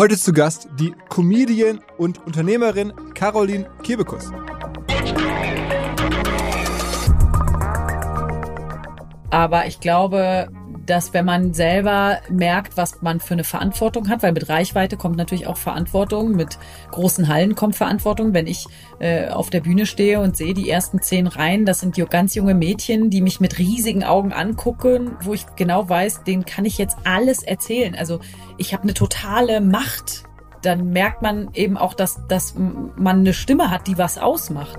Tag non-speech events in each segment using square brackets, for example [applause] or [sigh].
Heute zu Gast die Comedian und Unternehmerin Caroline Kebekus. Aber ich glaube, dass wenn man selber merkt, was man für eine Verantwortung hat, weil mit Reichweite kommt natürlich auch Verantwortung, mit großen Hallen kommt Verantwortung. Wenn ich äh, auf der Bühne stehe und sehe die ersten zehn Reihen, das sind ganz junge Mädchen, die mich mit riesigen Augen angucken, wo ich genau weiß, denen kann ich jetzt alles erzählen. Also ich habe eine totale Macht. Dann merkt man eben auch, dass, dass man eine Stimme hat, die was ausmacht.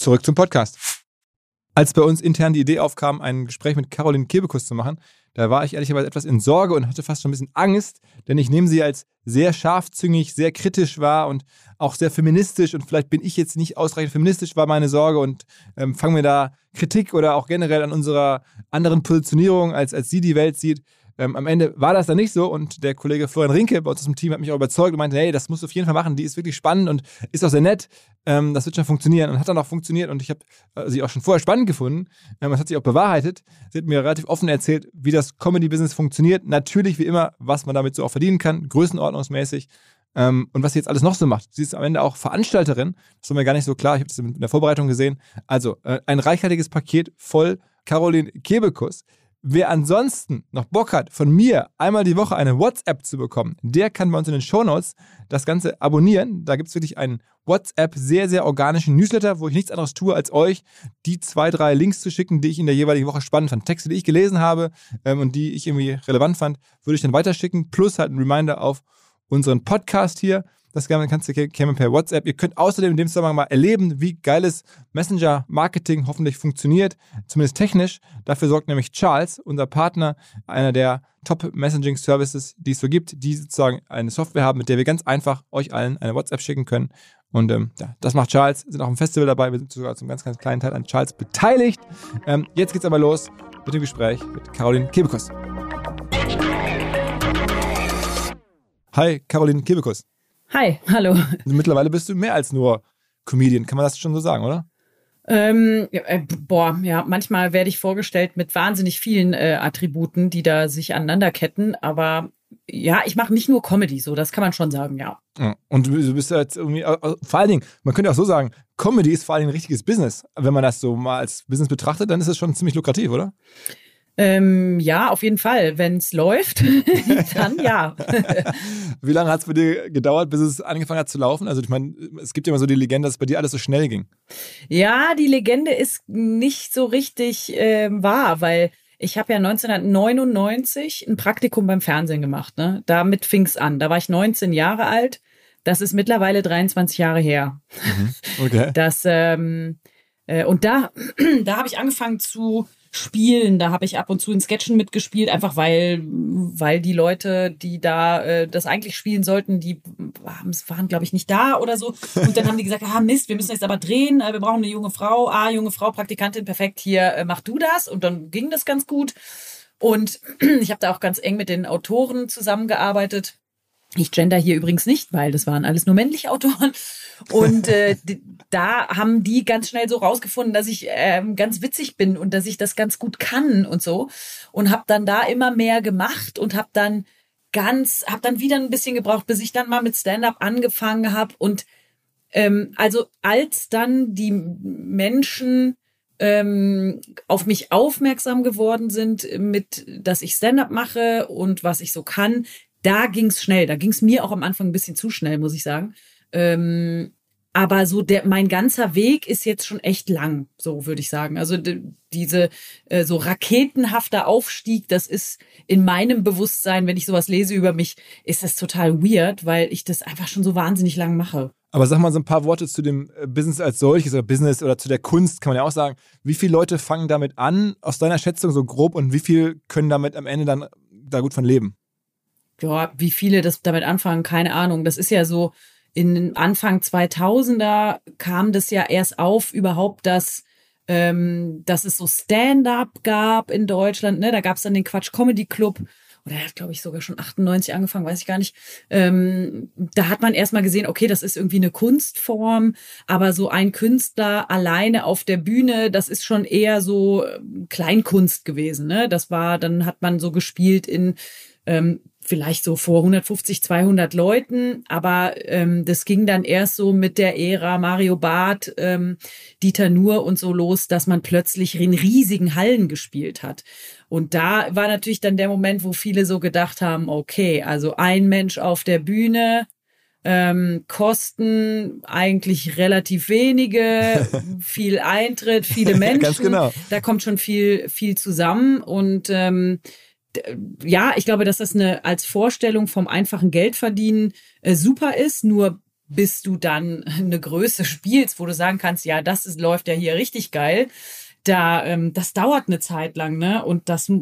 Zurück zum Podcast. Als bei uns intern die Idee aufkam, ein Gespräch mit Caroline Kebekus zu machen, da war ich ehrlicherweise etwas in Sorge und hatte fast schon ein bisschen Angst, denn ich nehme sie als sehr scharfzüngig, sehr kritisch wahr und auch sehr feministisch und vielleicht bin ich jetzt nicht ausreichend feministisch, war meine Sorge und ähm, fange mir da Kritik oder auch generell an unserer anderen Positionierung, als, als sie die Welt sieht, ähm, am Ende war das dann nicht so und der Kollege Florian Rinke bei uns aus Team hat mich auch überzeugt und meinte, hey, das musst du auf jeden Fall machen, die ist wirklich spannend und ist auch sehr nett, ähm, das wird schon funktionieren und hat dann auch funktioniert und ich habe äh, sie auch schon vorher spannend gefunden, ähm, das hat sich auch bewahrheitet. Sie hat mir relativ offen erzählt, wie das Comedy-Business funktioniert, natürlich wie immer, was man damit so auch verdienen kann, größenordnungsmäßig ähm, und was sie jetzt alles noch so macht. Sie ist am Ende auch Veranstalterin, das war mir gar nicht so klar, ich habe das in der Vorbereitung gesehen. Also äh, ein reichhaltiges Paket voll Caroline Kebekus. Wer ansonsten noch Bock hat, von mir einmal die Woche eine WhatsApp zu bekommen, der kann bei uns in den Shownotes das Ganze abonnieren. Da gibt es wirklich einen WhatsApp sehr, sehr organischen Newsletter, wo ich nichts anderes tue, als euch die zwei, drei Links zu schicken, die ich in der jeweiligen Woche spannend fand. Texte, die ich gelesen habe ähm, und die ich irgendwie relevant fand, würde ich dann weiterschicken. Plus halt ein Reminder auf unseren Podcast hier. Das kannst du kämen per WhatsApp. Ihr könnt außerdem in dem Zusammenhang mal erleben, wie geiles Messenger-Marketing hoffentlich funktioniert, zumindest technisch. Dafür sorgt nämlich Charles, unser Partner, einer der Top-Messaging-Services, die es so gibt, die sozusagen eine Software haben, mit der wir ganz einfach euch allen eine WhatsApp schicken können. Und ähm, ja, das macht Charles, sind auch im Festival dabei, wir sind sogar zum ganz, ganz kleinen Teil an Charles beteiligt. Ähm, jetzt geht's aber los mit dem Gespräch mit Caroline Kebekus. Hi, Caroline Kebekus. Hi, hallo. Also mittlerweile bist du mehr als nur Comedian, kann man das schon so sagen, oder? Ähm, ja, äh, boah, ja, manchmal werde ich vorgestellt mit wahnsinnig vielen äh, Attributen, die da sich aneinanderketten, aber ja, ich mache nicht nur Comedy, so, das kann man schon sagen, ja. Und du bist jetzt irgendwie, vor allen Dingen, man könnte auch so sagen, Comedy ist vor allen Dingen ein richtiges Business. Wenn man das so mal als Business betrachtet, dann ist es schon ziemlich lukrativ, oder? Ähm, ja, auf jeden Fall. Wenn es läuft, [laughs] dann ja. [laughs] Wie lange hat es bei dir gedauert, bis es angefangen hat zu laufen? Also ich meine, es gibt ja immer so die Legende, dass bei dir alles so schnell ging. Ja, die Legende ist nicht so richtig äh, wahr, weil ich habe ja 1999 ein Praktikum beim Fernsehen gemacht. Ne? Damit fing es an. Da war ich 19 Jahre alt. Das ist mittlerweile 23 Jahre her. Mhm. Okay. [laughs] Das, ähm, äh, und da, [clears throat] da habe ich angefangen zu Spielen, da habe ich ab und zu in Sketchen mitgespielt, einfach weil, weil die Leute, die da äh, das eigentlich spielen sollten, die waren, glaube ich, nicht da oder so. Und dann haben die gesagt, ah Mist, wir müssen jetzt aber drehen, äh, wir brauchen eine junge Frau, ah, junge Frau, Praktikantin, perfekt, hier, äh, mach du das. Und dann ging das ganz gut. Und [clears throat] ich habe da auch ganz eng mit den Autoren zusammengearbeitet. Ich gender hier übrigens nicht, weil das waren alles nur männliche Autoren. Und äh, da haben die ganz schnell so rausgefunden, dass ich ähm, ganz witzig bin und dass ich das ganz gut kann und so. Und habe dann da immer mehr gemacht und habe dann ganz, habe dann wieder ein bisschen gebraucht, bis ich dann mal mit Stand-up angefangen habe. Und ähm, also als dann die Menschen ähm, auf mich aufmerksam geworden sind mit, dass ich Stand-up mache und was ich so kann, da ging's schnell. Da ging's mir auch am Anfang ein bisschen zu schnell, muss ich sagen. Ähm, aber so der mein ganzer Weg ist jetzt schon echt lang, so würde ich sagen. Also diese äh, so raketenhafter Aufstieg, das ist in meinem Bewusstsein, wenn ich sowas lese über mich, ist das total weird, weil ich das einfach schon so wahnsinnig lang mache. Aber sag mal so ein paar Worte zu dem äh, Business als solches oder Business oder zu der Kunst, kann man ja auch sagen. Wie viele Leute fangen damit an, aus deiner Schätzung so grob, und wie viel können damit am Ende dann da gut von leben? Ja, wie viele das damit anfangen, keine Ahnung. Das ist ja so, in Anfang 2000er kam das ja erst auf überhaupt, dass ähm, dass es so Stand-up gab in Deutschland. Ne? Da gab es dann den Quatsch Comedy Club. Oder er hat, glaube ich, sogar schon 98 angefangen, weiß ich gar nicht. Ähm, da hat man erstmal gesehen, okay, das ist irgendwie eine Kunstform, aber so ein Künstler alleine auf der Bühne, das ist schon eher so ähm, Kleinkunst gewesen. Ne? Das war, dann hat man so gespielt in ähm, vielleicht so vor 150, 200 Leuten, aber ähm, das ging dann erst so mit der Ära Mario Barth, ähm, Dieter Nuhr und so los, dass man plötzlich in riesigen Hallen gespielt hat. Und da war natürlich dann der Moment, wo viele so gedacht haben, okay, also ein Mensch auf der Bühne, ähm, Kosten eigentlich relativ wenige, [laughs] viel Eintritt, viele Menschen. Ganz genau. Da kommt schon viel, viel zusammen und ähm, ja, ich glaube, dass das eine als Vorstellung vom einfachen Geldverdienen äh, super ist, nur bis du dann [laughs] eine Größe spielst, wo du sagen kannst, ja, das ist, läuft ja hier richtig geil. Da, ähm, das dauert eine Zeit lang, ne? Und das,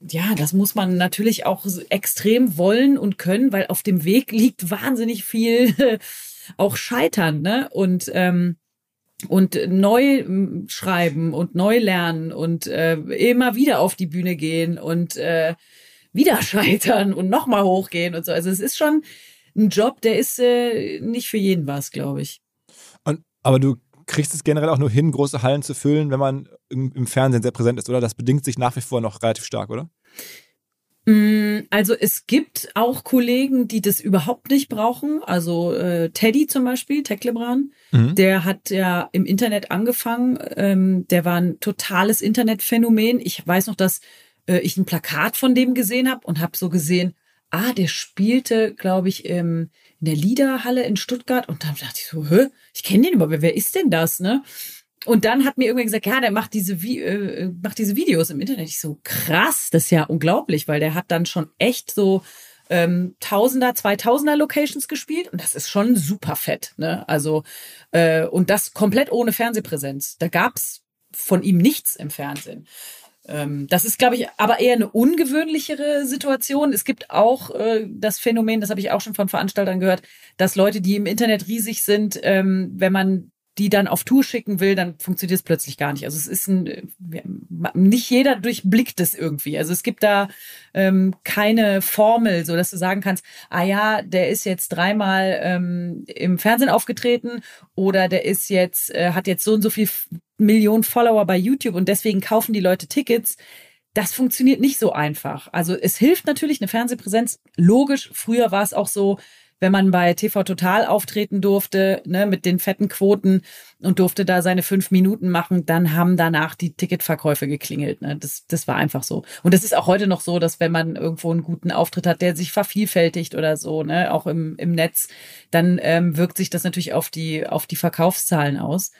ja, das muss man natürlich auch extrem wollen und können, weil auf dem Weg liegt wahnsinnig viel [laughs] auch Scheitern, ne? Und ähm, und neu schreiben und neu lernen und äh, immer wieder auf die Bühne gehen und äh, wieder [laughs] scheitern und nochmal hochgehen und so. Also es ist schon ein Job, der ist äh, nicht für jeden was, glaube ich. Und, aber du kriegst es generell auch nur hin, große Hallen zu füllen, wenn man im, im Fernsehen sehr präsent ist, oder? Das bedingt sich nach wie vor noch relativ stark, oder? Mm, also es gibt auch Kollegen, die das überhaupt nicht brauchen. Also äh, Teddy zum Beispiel, Lebran, mhm. der hat ja im Internet angefangen. Ähm, der war ein totales Internetphänomen. Ich weiß noch, dass äh, ich ein Plakat von dem gesehen habe und habe so gesehen, ah, der spielte, glaube ich, im, in der Liederhalle in Stuttgart. Und dann dachte ich so, hä, ich kenne den aber, wer ist denn das, ne? Und dann hat mir irgendwer gesagt, ja, der macht diese, äh, macht diese Videos im Internet. Ich so, krass, das ist ja unglaublich, weil der hat dann schon echt so ähm, Tausender, Zweitausender Locations gespielt und das ist schon super fett. Ne? Also äh, und das komplett ohne Fernsehpräsenz. Da gab's von ihm nichts im Fernsehen. Ähm, das ist, glaube ich, aber eher eine ungewöhnlichere Situation. Es gibt auch äh, das Phänomen, das habe ich auch schon von Veranstaltern gehört, dass Leute, die im Internet riesig sind, ähm, wenn man die dann auf Tour schicken will, dann funktioniert es plötzlich gar nicht. Also es ist ein, nicht jeder durchblickt es irgendwie. Also es gibt da ähm, keine Formel, so dass du sagen kannst, ah ja, der ist jetzt dreimal ähm, im Fernsehen aufgetreten oder der ist jetzt, äh, hat jetzt so und so viel Millionen Follower bei YouTube und deswegen kaufen die Leute Tickets. Das funktioniert nicht so einfach. Also es hilft natürlich eine Fernsehpräsenz. Logisch, früher war es auch so, wenn man bei TV Total auftreten durfte, ne, mit den fetten Quoten und durfte da seine fünf Minuten machen, dann haben danach die Ticketverkäufe geklingelt. Ne? Das, das war einfach so. Und das ist auch heute noch so, dass wenn man irgendwo einen guten Auftritt hat, der sich vervielfältigt oder so, ne, auch im, im Netz, dann ähm, wirkt sich das natürlich auf die, auf die Verkaufszahlen aus.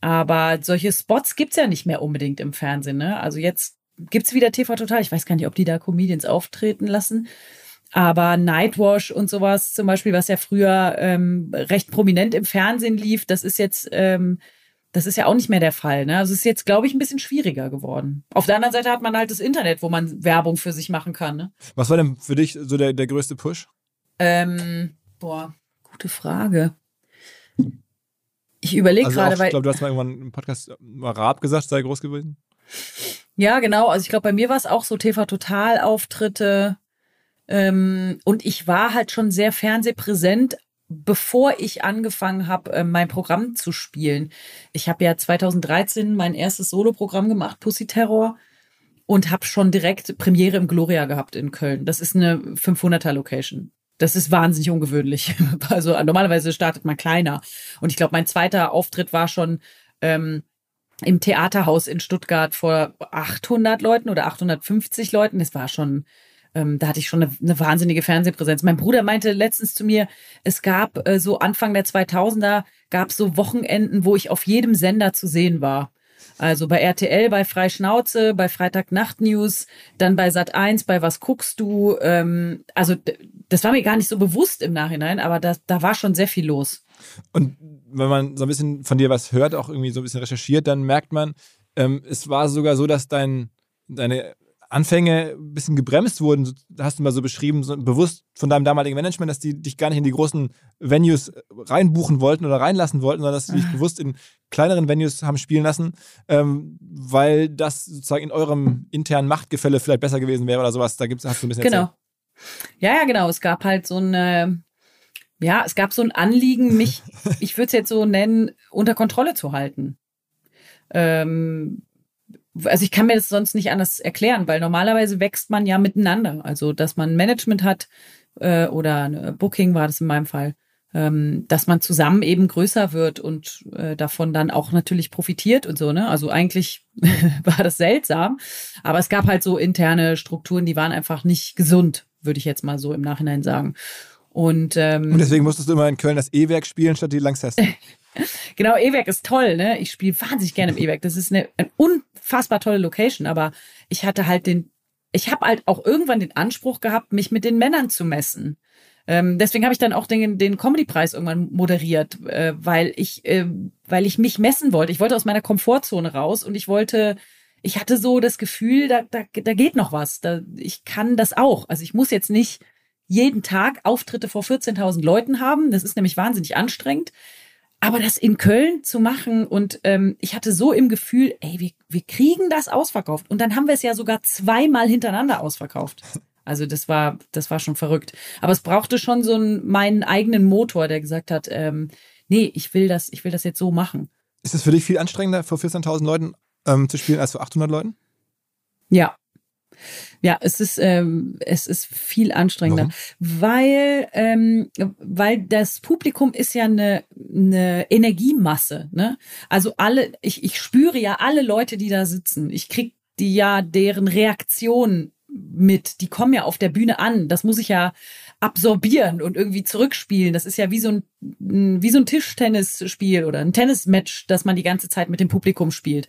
Aber solche Spots gibt's ja nicht mehr unbedingt im Fernsehen. Ne? Also jetzt gibt's wieder TV Total. Ich weiß gar nicht, ob die da Comedians auftreten lassen. Aber Nightwash und sowas zum Beispiel, was ja früher ähm, recht prominent im Fernsehen lief, das ist jetzt ähm, Das ist ja auch nicht mehr der Fall. Ne? Also es ist jetzt, glaube ich, ein bisschen schwieriger geworden. Auf der anderen Seite hat man halt das Internet, wo man Werbung für sich machen kann. Ne? Was war denn für dich so der, der größte Push? Ähm, boah, gute Frage. Ich überlege Also gerade, weil. ich glaube, du hast mal irgendwann im Podcast mal Raab gesagt, sei groß gewesen. Ja, genau. Also ich glaube, bei mir war es auch so TV-Total-Auftritte. Ähm, und ich war halt schon sehr fernsehpräsent, bevor ich angefangen habe, äh, mein Programm zu spielen. Ich habe ja 2013 mein erstes Soloprogramm gemacht, Pussy Terror, und habe schon direkt Premiere im Gloria gehabt in Köln. Das ist eine 500er Location. Das ist wahnsinnig ungewöhnlich. [laughs] Also normalerweise startet man kleiner. Und ich glaube, mein zweiter Auftritt war schon ähm, im Theaterhaus in Stuttgart vor 800 Leuten oder 850 Leuten. Das war schon, ähm, da hatte ich schon eine, eine wahnsinnige Fernsehpräsenz. Mein Bruder meinte letztens zu mir, es gab äh, so Anfang der 2000er, gab es so Wochenenden, wo ich auf jedem Sender zu sehen war. Also bei RTL, bei Freischnauze, bei Freitag Nacht News, dann bei Sat 1, bei Was guckst du? Ähm, also das war mir gar nicht so bewusst im Nachhinein, aber da, da war schon sehr viel los. Und wenn man so ein bisschen von dir was hört, auch irgendwie so ein bisschen recherchiert, dann merkt man, ähm, es war sogar so, dass dein, deine Anfänge ein bisschen gebremst wurden. Hast du mal so beschrieben, so bewusst von deinem damaligen Management, dass die dich gar nicht in die großen Venues reinbuchen wollten oder reinlassen wollten, sondern dass sie dich bewusst in kleineren Venues haben spielen lassen, ähm, weil das sozusagen in eurem internen Machtgefälle vielleicht besser gewesen wäre oder sowas. Da gibt's, hast du ein bisschen Genau. erzählt. Ja, ja, genau. Es gab halt so eine, ja, es gab so ein Anliegen, mich, [laughs] ich würde es jetzt so nennen, unter Kontrolle zu halten. Ähm, also ich kann mir das sonst nicht anders erklären, weil normalerweise wächst man ja miteinander. Also, dass man Management hat äh, oder eine Booking war das in meinem Fall, ähm, dass man zusammen eben größer wird und äh, davon dann auch natürlich profitiert und so. Ne? Also eigentlich [laughs] war das seltsam, aber es gab halt so interne Strukturen, die waren einfach nicht gesund, würde ich jetzt mal so im Nachhinein sagen. Und, ähm, Und deswegen musstest du immer in Köln das E-Werk spielen statt die Lanxess. [laughs] Genau, E-Werk ist toll, ne? Ich spiele wahnsinnig gerne im E-Werk. Das ist eine, eine unfassbar tolle Location, aber ich hatte halt den, ich habe halt auch irgendwann den Anspruch gehabt, mich mit den Männern zu messen. Ähm, deswegen habe ich dann auch den, den Comedy-Preis irgendwann moderiert, äh, weil ich, äh, weil ich mich messen wollte. Ich wollte aus meiner Komfortzone raus und ich wollte, ich hatte so das Gefühl, da, da, da geht noch was. Da, ich kann das auch. Also ich muss jetzt nicht jeden Tag Auftritte vor 14.000 Leuten haben. Das ist nämlich wahnsinnig anstrengend. Aber das in Köln zu machen und ähm, ich hatte so im Gefühl, ey, wir, wir kriegen das ausverkauft. Und dann haben wir es ja sogar zweimal hintereinander ausverkauft. Also das war, das war schon verrückt. Aber es brauchte schon so einen, meinen eigenen Motor, der gesagt hat, ähm, nee, ich will das, ich will das jetzt so machen. Ist es für dich viel anstrengender, vor 14.000 Leuten ähm, zu spielen, als vor 800 Leuten? Ja. Ja, es ist, ähm, es ist viel anstrengender, Warum? weil, ähm, weil das Publikum ist ja eine, eine Energiemasse. Ne? Also alle, ich, ich spüre ja alle Leute, die da sitzen. Ich krieg die ja deren Reaktion mit. Die kommen ja auf der Bühne an. Das muss ich ja absorbieren und irgendwie zurückspielen. Das ist ja wie so ein, wie so ein Tischtennisspiel oder ein Tennismatch, das man die ganze Zeit mit dem Publikum spielt.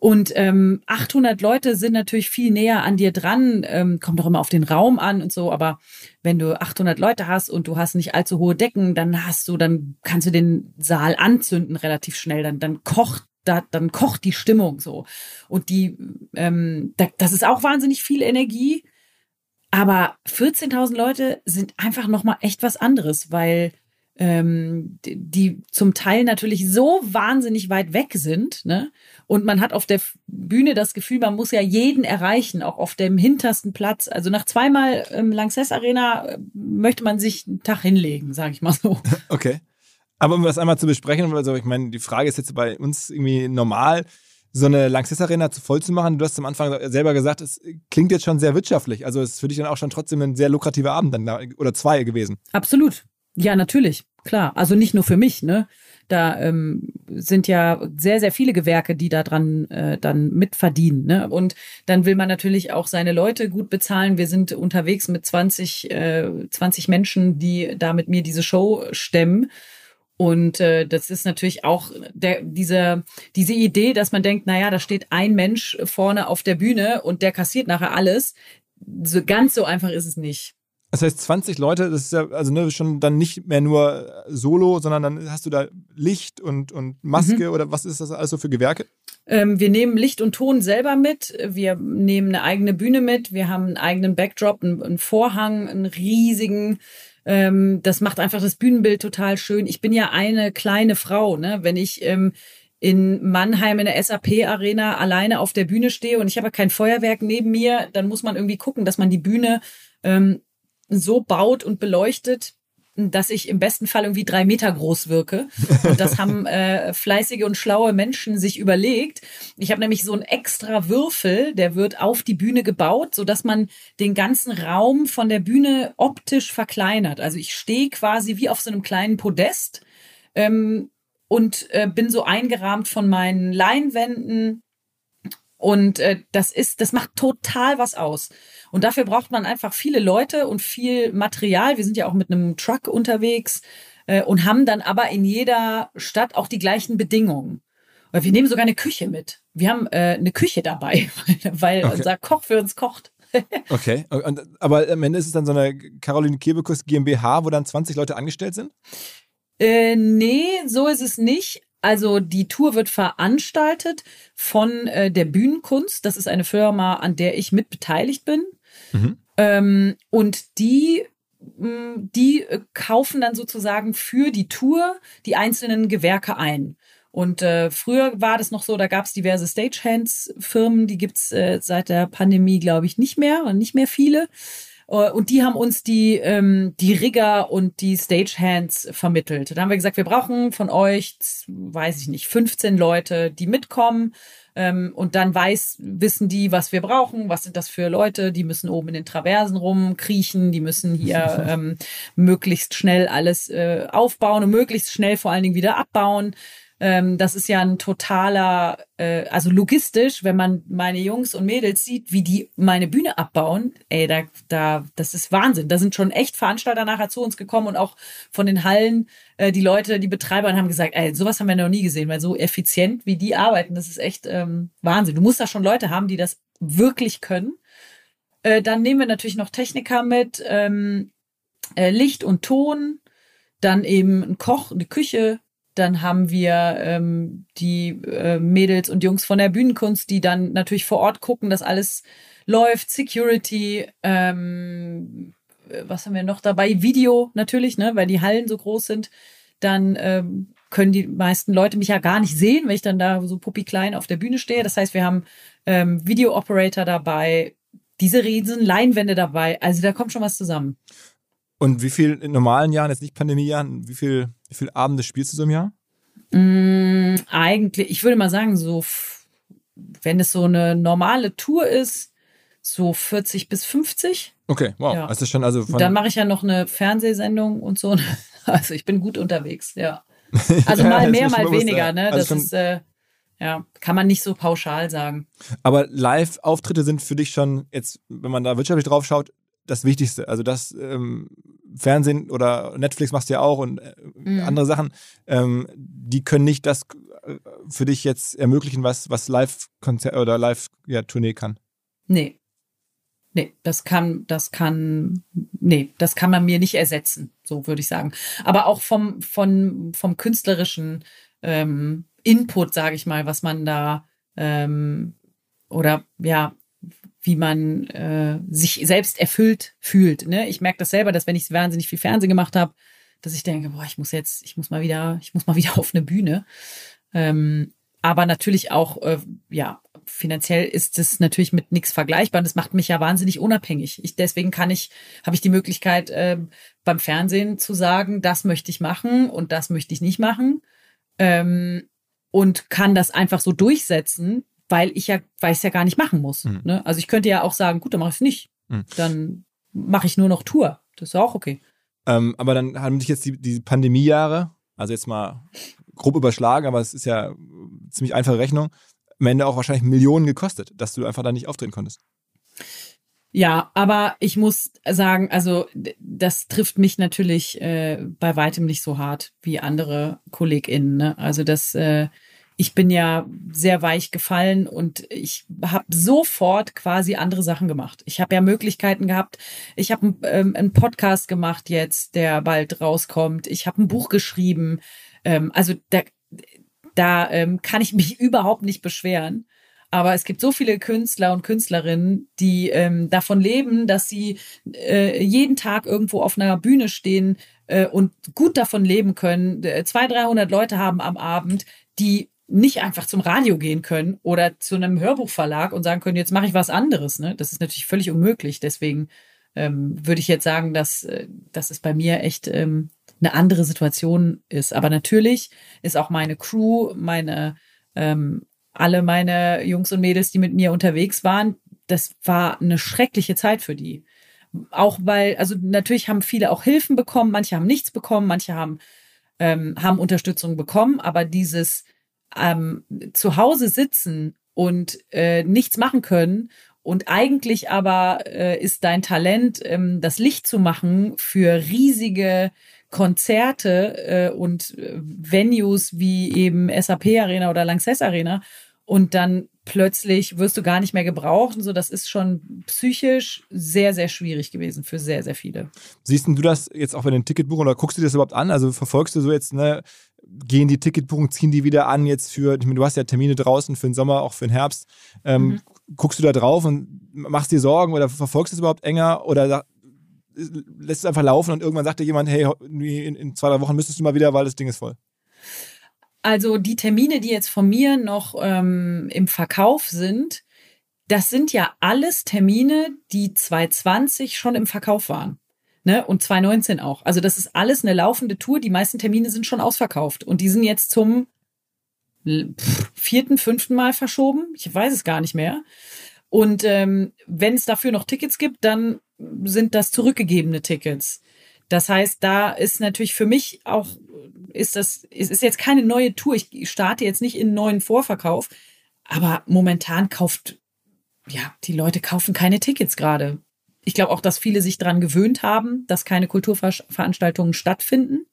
Und ähm, 800 Leute sind natürlich viel näher an dir dran, ähm, kommt doch immer auf den Raum an und so. Aber wenn du 800 Leute hast und du hast nicht allzu hohe Decken, dann hast du, dann kannst du den Saal anzünden relativ schnell. Dann, dann kocht da, dann kocht die Stimmung so. Und die, ähm, da, das ist auch wahnsinnig viel Energie. Aber 14.000 Leute sind einfach noch mal echt was anderes, weil ähm, die, zum Teil natürlich so wahnsinnig weit weg sind, ne? Und man hat auf der Bühne das Gefühl, man muss ja jeden erreichen, auch auf dem hintersten Platz. Also nach zweimal ähm, Lanxess Arena äh, möchte man sich einen Tag hinlegen, sage ich mal so. [laughs] Okay. Aber um das einmal zu besprechen, also ich meine, die Frage ist jetzt bei uns irgendwie normal, so eine Lanxess Arena zu voll zu machen. Du hast am Anfang selber gesagt, es klingt jetzt schon sehr wirtschaftlich. Also es ist für dich dann auch schon trotzdem ein sehr lukrativer Abend dann da, oder zwei gewesen. Absolut. Ja, natürlich. Klar. Also nicht nur für mich, ne? Da ähm, sind ja sehr, sehr viele Gewerke, die da dran äh, dann mitverdienen. Ne? Und dann will man natürlich auch seine Leute gut bezahlen. Wir sind unterwegs mit 20, äh, 20 Menschen, die da mit mir diese Show stemmen. Und äh, das ist natürlich auch der, diese, diese Idee, dass man denkt, naja, da steht ein Mensch vorne auf der Bühne und der kassiert nachher alles. So ganz so einfach ist es nicht. Das heißt, 20 Leute, das ist ja also ne, schon dann nicht mehr nur Solo, sondern dann hast du da Licht und, und Maske mhm. oder was ist das alles so für Gewerke? Ähm, wir nehmen Licht und Ton selber mit. Wir nehmen eine eigene Bühne mit. Wir haben einen eigenen Backdrop, einen, einen Vorhang, einen riesigen. Ähm, das macht einfach das Bühnenbild total schön. Ich bin ja eine kleine Frau, ne? Wenn ich ähm, in Mannheim in der SAP-Arena alleine auf der Bühne stehe und ich habe kein Feuerwerk neben mir, dann muss man irgendwie gucken, dass man die Bühne ähm, so baut und beleuchtet, dass ich im besten Fall irgendwie drei Meter groß wirke. Und das haben [laughs] äh, fleißige und schlaue Menschen sich überlegt. Ich habe nämlich so einen extra Würfel, der wird auf die Bühne gebaut, so dass man den ganzen Raum von der Bühne optisch verkleinert. Also ich stehe quasi wie auf so einem kleinen Podest ähm, und äh, bin so eingerahmt von meinen Leinwänden. Und äh, das ist, das macht total was aus. Und dafür braucht man einfach viele Leute und viel Material. Wir sind ja auch mit einem Truck unterwegs äh, und haben dann aber in jeder Stadt auch die gleichen Bedingungen. Weil wir nehmen sogar eine Küche mit. Wir haben äh, eine Küche dabei, [laughs] weil okay. unser Koch für uns kocht. [laughs] okay, und, aber am Ende ist es dann so eine Caroline Kebekus GmbH, wo dann 20 Leute angestellt sind? Äh, nee, so ist es nicht. Also die Tour wird veranstaltet von äh, der Bühnenkunst. Das ist eine Firma, an der ich mit beteiligt bin. Mhm. Ähm, und die mm, die äh, kaufen dann sozusagen für die Tour die einzelnen Gewerke ein. Und äh, früher war das noch so, da gab es diverse Stagehands-Firmen, die gibt's äh, seit der Pandemie, glaube ich, nicht mehr und nicht mehr viele. Äh, und die haben uns die, ähm, die Rigger und die Stagehands vermittelt. Da haben wir gesagt, wir brauchen von euch, weiß ich nicht, 15 Leute, die mitkommen. Ähm, und dann weiß, wissen die, was wir brauchen, was sind das für Leute, die müssen oben in den Traversen rumkriechen, die müssen hier [laughs] ähm, möglichst schnell alles äh, aufbauen und möglichst schnell vor allen Dingen wieder abbauen. Ähm, das ist ja ein totaler, äh, also logistisch, wenn man meine Jungs und Mädels sieht, wie die meine Bühne abbauen, ey, da, da, das ist Wahnsinn. Da sind schon echt Veranstalter nachher zu uns gekommen und auch von den Hallen, äh, die Leute, die Betreiber haben gesagt, ey, sowas haben wir noch nie gesehen, weil so effizient, wie die arbeiten, das ist echt ähm, Wahnsinn. Du musst da schon Leute haben, die das wirklich können. Äh, dann nehmen wir natürlich noch Techniker mit, ähm, äh, Licht und Ton, dann eben ein Koch, eine Küche, dann haben wir ähm, die äh, Mädels und Jungs von der Bühnenkunst, die dann natürlich vor Ort gucken, dass alles läuft. Security, ähm, was haben wir noch dabei? Video natürlich, ne, weil die Hallen so groß sind. Dann ähm, können die meisten Leute mich ja gar nicht sehen, wenn ich dann da so puppi klein auf der Bühne stehe. Das heißt, wir haben ähm, Video Operator dabei, diese riesen Leinwände dabei. Also da kommt schon was zusammen. Und wie viel in normalen Jahren, jetzt nicht Pandemiejahren, wie viel, wie viel Abende spielst du so im Jahr? Mm, eigentlich, ich würde mal sagen, so, wenn es so eine normale Tour ist, so 40 bis 50. Okay, wow. Ja. Ist schon also Dann mache ich ja noch eine Fernsehsendung und so. [laughs] Also ich bin gut unterwegs, ja. Also [laughs] mal ja, mehr, mal bewusst, weniger, ne? Also das ist, äh, ja, kann man nicht so pauschal sagen. Aber Live-Auftritte sind für dich schon jetzt, wenn man da wirtschaftlich drauf schaut, das Wichtigste. Also das ähm, Fernsehen oder Netflix machst du ja auch und äh, mhm. andere Sachen, ähm, die können nicht das äh, für dich jetzt ermöglichen, was, was Live-Konzert oder Live-Tournee ja, kann. Nee. Nee, das kann, das kann, nee, das kann man mir nicht ersetzen, so würde ich sagen. Aber auch vom, vom, vom künstlerischen ähm, Input, sage ich mal, was man da ähm, oder ja, wie man äh, sich selbst erfüllt fühlt. Ne? Ich merke das selber, dass wenn ich wahnsinnig viel Fernsehen gemacht habe, dass ich denke, boah, ich muss jetzt, ich muss mal wieder, ich muss mal wieder [laughs] auf eine Bühne. Ähm, aber natürlich auch, äh, ja, finanziell ist es natürlich mit nichts vergleichbar. Und das macht mich ja wahnsinnig unabhängig. Ich, deswegen kann ich, habe ich die Möglichkeit, äh, beim Fernsehen zu sagen, das möchte ich machen und das möchte ich nicht machen. Ähm, und kann das einfach so durchsetzen, weil ich ja, weil ich es ja gar nicht machen muss. Mhm. Ne? Also ich könnte ja auch sagen, gut, dann mache ich es nicht. Mhm. Dann mache ich nur noch Tour. Das ist auch okay. Ähm, aber dann haben dich jetzt die, die Pandemiejahre, also jetzt mal grob überschlagen, aber es ist ja ziemlich einfache Rechnung, am Ende auch wahrscheinlich Millionen gekostet, dass du einfach da nicht auftreten konntest. Ja, aber ich muss sagen, also das trifft mich natürlich äh, bei weitem nicht so hart wie andere KollegInnen. Ne? Also das äh, ich bin ja sehr weich gefallen und ich habe sofort quasi andere Sachen gemacht. Ich habe ja Möglichkeiten gehabt. Ich habe ähm, einen Podcast gemacht jetzt, der bald rauskommt. Ich habe ein Buch geschrieben. Ähm, also da, da ähm, kann ich mich [laughs] überhaupt nicht beschweren. Aber es gibt so viele Künstler und Künstlerinnen, die ähm, davon leben, dass sie äh, jeden Tag irgendwo auf einer Bühne stehen äh, und gut davon leben können. Äh, zwei, dreihundert Leute haben am Abend, die nicht einfach zum Radio gehen können oder zu einem Hörbuchverlag und sagen können, jetzt mache ich was anderes. Ne? Das ist natürlich völlig unmöglich. Deswegen ähm, würde ich jetzt sagen, dass, äh, dass es bei mir echt ähm, eine andere Situation ist. Aber natürlich ist auch meine Crew, meine ähm, alle meine Jungs und Mädels, die mit mir unterwegs waren, das war eine schreckliche Zeit für die. Auch weil, also natürlich haben viele auch Hilfen bekommen, manche haben nichts bekommen, manche haben, ähm, haben Unterstützung bekommen, aber dieses ähm, zu Hause sitzen und äh, nichts machen können und eigentlich aber äh, ist dein Talent, ähm, das Licht zu machen für riesige Konzerte äh, und äh, Venues wie eben SAP Arena oder Lanxess Arena und dann plötzlich wirst du gar nicht mehr gebraucht und so. Das ist schon psychisch sehr, sehr schwierig gewesen für sehr, sehr viele. Siehst du das jetzt auch bei den Ticketbuchungen oder guckst du das überhaupt an? Also verfolgst du so jetzt, ne, gehen die Ticketbuchungen, ziehen die wieder an jetzt für, ich meine, du hast ja Termine draußen für den Sommer, auch für den Herbst. Ähm, mhm. Guckst du da drauf und machst dir Sorgen oder verfolgst du es überhaupt enger oder lässt es einfach laufen und irgendwann sagt dir jemand, hey, in, in zwei, drei Wochen müsstest du mal wieder, weil das Ding ist voll? Also die Termine, die jetzt von mir noch ähm, im Verkauf sind, das sind ja alles Termine, die 2020 schon im Verkauf waren. Ne? Und 2019 auch. Also das ist alles eine laufende Tour. Die meisten Termine sind schon ausverkauft. Und die sind jetzt zum vierten, fünften Mal verschoben. Ich weiß es gar nicht mehr. Und ähm, wenn es dafür noch Tickets gibt, dann sind das zurückgegebene Tickets. Das heißt, da ist natürlich für mich auch, ist das, es ist jetzt keine neue Tour. Ich starte jetzt nicht in einen neuen Vorverkauf. Aber momentan kauft, ja, die Leute kaufen keine Tickets gerade ich glaube auch, dass viele sich daran gewöhnt haben, dass keine Kulturveranstaltungen stattfinden.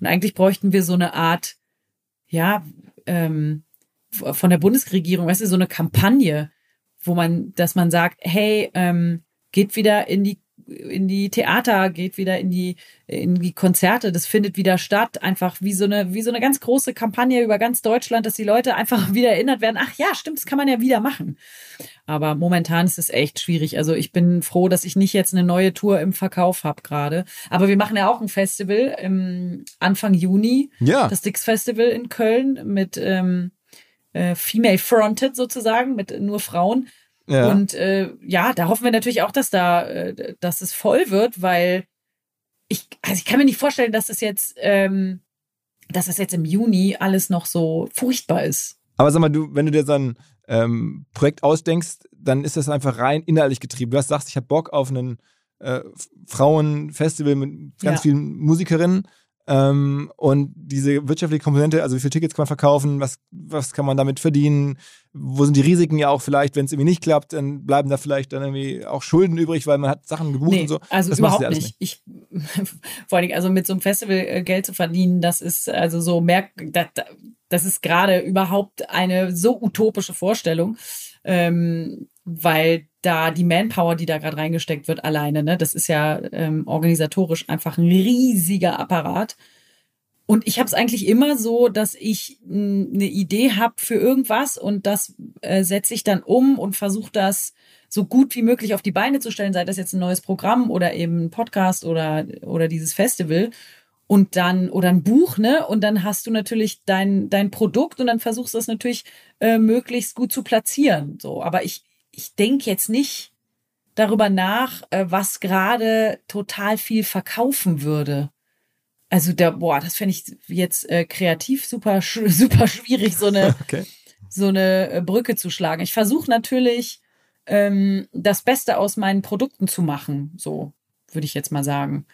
Und eigentlich bräuchten wir so eine Art, ja, ähm, von der Bundesregierung, weißt du, so eine Kampagne, wo man, dass man sagt, hey, ähm, geht wieder in die in die Theater, geht wieder in die in die Konzerte, das findet wieder statt, einfach wie so eine wie so eine ganz große Kampagne über ganz Deutschland, dass die Leute einfach [laughs] wieder erinnert werden. Ach ja, stimmt, das kann man ja wieder machen. Aber momentan ist es echt schwierig. Also ich bin froh, dass ich nicht jetzt eine neue Tour im Verkauf habe gerade. Aber wir machen ja auch ein Festival im Anfang Juni, ja. das Dix Festival in Köln mit ähm, äh, Female Fronted sozusagen, mit nur Frauen. Ja. Und äh, ja, da hoffen wir natürlich auch, dass da, äh, dass es voll wird, weil ich, also ich kann mir nicht vorstellen, dass es jetzt, ähm, dass es jetzt im Juni alles noch so furchtbar ist. Aber sag mal, du, wenn du dir so ein ähm, Projekt ausdenkst, dann ist das einfach rein inhaltlich getrieben. Du hast sagst, ich habe Bock auf ein äh, Frauenfestival mit ganz ja. vielen Musikerinnen. Ähm, und diese wirtschaftliche Komponente, also wie viele Tickets kann man verkaufen, was, was kann man damit verdienen, wo sind die Risiken ja auch vielleicht, wenn es irgendwie nicht klappt, dann bleiben da vielleicht dann irgendwie auch Schulden übrig, weil man hat Sachen gebucht nee, und so. Also das überhaupt nicht. nicht. Ich, [laughs] vor allem, also mit so einem Festival äh, Geld zu verdienen, das ist also so merk, das, das ist gerade überhaupt eine so utopische Vorstellung. Ähm, weil da die Manpower, die da gerade reingesteckt wird, alleine, ne, das ist ja ähm, organisatorisch einfach ein riesiger Apparat. Und ich habe es eigentlich immer so, dass ich eine Idee habe für irgendwas und das äh, setze ich dann um und versuche das so gut wie möglich auf die Beine zu stellen, sei das jetzt ein neues Programm oder eben ein Podcast oder, oder dieses Festival und dann oder ein Buch, ne? Und dann hast du natürlich dein dein Produkt und dann versuchst du es natürlich äh, möglichst gut zu platzieren. So, aber ich ich denke jetzt nicht darüber nach, äh, was gerade total viel verkaufen würde. Also der, boah, das fände ich jetzt äh, kreativ super, [laughs] super schwierig, so eine, [laughs] okay. so eine äh, Brücke zu schlagen. Ich versuche natürlich, ähm, das Beste aus meinen Produkten zu machen, so würde ich jetzt mal sagen.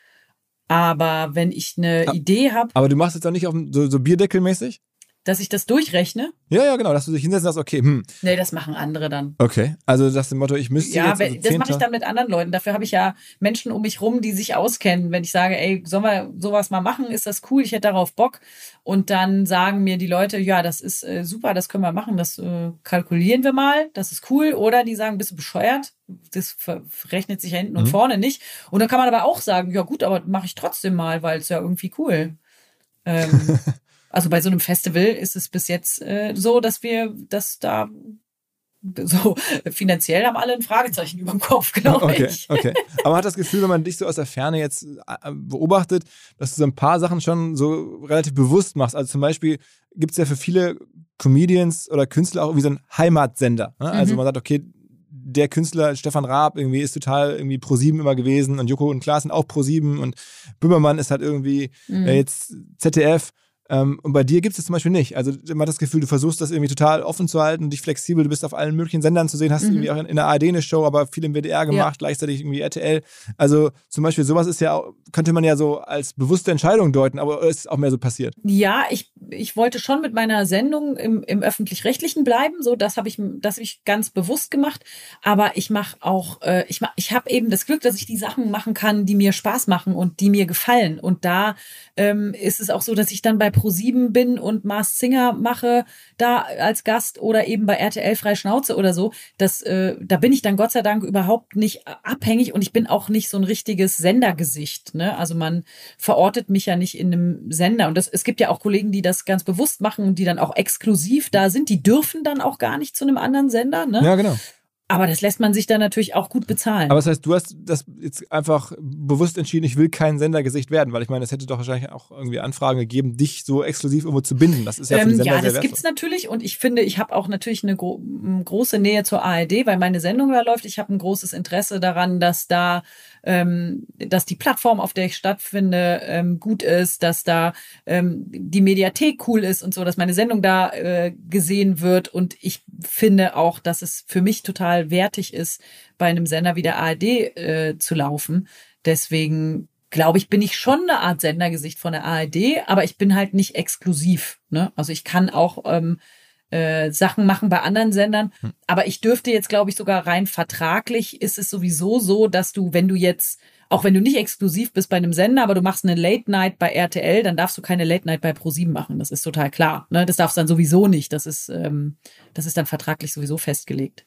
Aber wenn ich eine aber, Idee habe. Aber du machst jetzt auch nicht auf so, so Bierdeckelmäßig? Dass ich das durchrechne? Ja, ja, genau, dass du dich hinsetzt und sagst, okay, hm. Nee, das machen andere dann. Okay, also das dem Motto, ich müsste Ja, jetzt wenn- also das mache ich 10.000 dann mit anderen Leuten. Dafür habe ich ja Menschen um mich rum, die sich auskennen. Wenn ich sage, ey, sollen wir sowas mal machen? Ist das cool? Ich hätte darauf Bock. Und dann sagen mir die Leute, ja, das ist äh, super, das können wir machen, das äh, kalkulieren wir mal, das ist cool. Oder die sagen, bist du bescheuert? Das rechnet sich ja hinten und Mhm. vorne nicht. Und dann kann man aber auch sagen, ja gut, aber mache ich trotzdem mal, weil es ja irgendwie cool. Ähm, [laughs] also bei so einem Festival ist es bis jetzt äh, so, dass wir, dass da so [laughs] finanziell haben alle ein Fragezeichen über dem Kopf, glaube Okay, ich. okay. Aber man hat das Gefühl, wenn man dich so aus der Ferne jetzt äh, beobachtet, dass du so ein paar Sachen schon so relativ bewusst machst. Also zum Beispiel gibt es ja für viele Comedians oder Künstler auch irgendwie so einen Heimatsender. Ne? Also Mhm. man sagt, okay, der Künstler Stefan Raab irgendwie ist total irgendwie pro sieben immer gewesen und Joko und Klaas sind auch pro sieben und Böhmermann ist halt irgendwie Mhm. äh, jetzt ZDF. Ähm, und bei dir gibt es das zum Beispiel nicht. Also man hat das Gefühl, du versuchst das irgendwie total offen zu halten, dich flexibel, du bist auf allen möglichen Sendern zu sehen, hast Mhm. irgendwie auch in, in der ARD eine Show, aber viel im WDR gemacht, gleichzeitig irgendwie RTL. Also zum Beispiel sowas ist ja, könnte man ja so als bewusste Entscheidung deuten, aber ist auch mehr so passiert. Ja, ich, ich wollte schon mit meiner Sendung im, im öffentlich-rechtlichen bleiben. So, das habe ich, das habe ich ganz bewusst gemacht. Aber ich mache auch, äh, ich mach, ich habe eben das Glück, dass ich die Sachen machen kann, die mir Spaß machen und die mir gefallen. Und da ähm, ist es auch so, dass ich dann bei Pro7 bin und Mars Singer mache da als Gast oder eben bei RTL Freie Schnauze oder so. Das, äh, da bin ich dann Gott sei Dank überhaupt nicht abhängig und ich bin auch nicht so ein richtiges Sendergesicht. Ne? Also man verortet mich ja nicht in einem Sender. Und das, es gibt ja auch Kollegen, die das ganz bewusst machen und die dann auch exklusiv da sind. Die dürfen dann auch gar nicht zu einem anderen Sender. Ne? Ja, genau. Aber das lässt man sich dann natürlich auch gut bezahlen. Aber das heißt, du hast das jetzt einfach bewusst entschieden, ich will kein Sendergesicht werden, weil ich meine, es hätte doch wahrscheinlich auch irgendwie Anfragen gegeben, dich so exklusiv irgendwo zu binden. Das ist ja für die Ähm, Sender ja, sehr das gibt's wertvoll. natürlich und ich finde, ich habe auch natürlich eine gro große Nähe zur ARD, weil meine Sendung da läuft. Ich habe ein großes Interesse daran, dass da, ähm, dass die Plattform, auf der ich stattfinde, ähm, gut ist, dass da ähm, die Mediathek cool ist und so, dass meine Sendung da äh, gesehen wird und ich finde auch, dass es für mich total wertig ist, bei einem Sender wie der ARD äh, zu laufen. Deswegen glaube ich, bin ich schon eine Art Sendergesicht von der ARD, aber ich bin halt nicht exklusiv. Ne? Also ich kann auch ähm, äh, Sachen machen bei anderen Sendern, aber ich dürfte jetzt, glaube ich, sogar rein vertraglich ist es sowieso so, dass du, wenn du jetzt, auch wenn du nicht exklusiv bist bei einem Sender, aber du machst eine Late Night bei RTL, dann darfst du keine Late Night bei ProSieben machen. Das ist total klar. Ne? Das darfst du dann sowieso nicht. Das ist, ähm, das ist dann vertraglich sowieso festgelegt.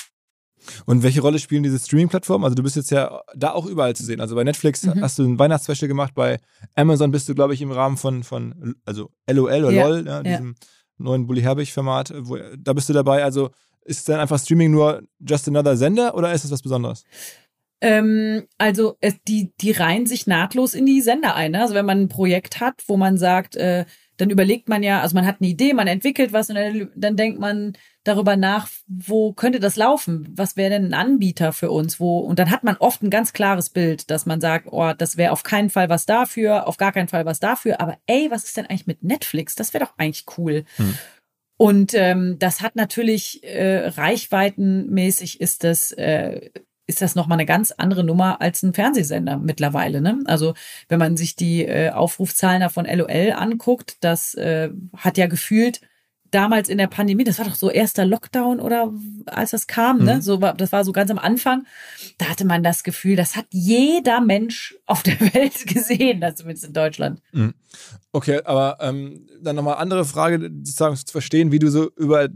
Und welche Rolle spielen diese Streaming-Plattformen? Also du bist jetzt ja da auch überall zu sehen. Also bei Netflix Mhm. hast du ein Weihnachtsspecial gemacht, bei Amazon bist du, glaube ich, im Rahmen von, von also LOL oder Ja, LOL, ja, ja. diesem neuen Bully Herbig-Format, da bist du dabei. Also ist dann einfach Streaming nur just another Sender oder ist das was Besonderes? Ähm, also es, die, die reihen sich nahtlos in die Sender ein. Ne? Also wenn man ein Projekt hat, wo man sagt, äh, dann überlegt man ja, also man hat eine Idee, man entwickelt was und dann, dann denkt man darüber nach, wo könnte das laufen? Was wäre denn ein Anbieter für uns? Wo und dann hat man oft ein ganz klares Bild, dass man sagt, oh, das wäre auf keinen Fall was dafür, auf gar keinen Fall was dafür. Aber ey, was ist denn eigentlich mit Netflix? Das wäre doch eigentlich cool. Hm. Und ähm, das hat natürlich äh, reichweitenmäßig ist das äh, ist das nochmal eine ganz andere Nummer als ein Fernsehsender mittlerweile. Ne? Also wenn man sich die äh, Aufrufzahlen von LOL anguckt, das äh, hat ja gefühlt damals in der Pandemie, das war doch so erster Lockdown oder als das kam, ne? mhm. ne? So das war so ganz am Anfang. Da hatte man das Gefühl, das hat jeder Mensch auf der [laughs] Welt gesehen, das zumindest in Deutschland. Mhm. Okay, aber ähm, dann nochmal andere Frage, sozusagen zu verstehen, wie du so über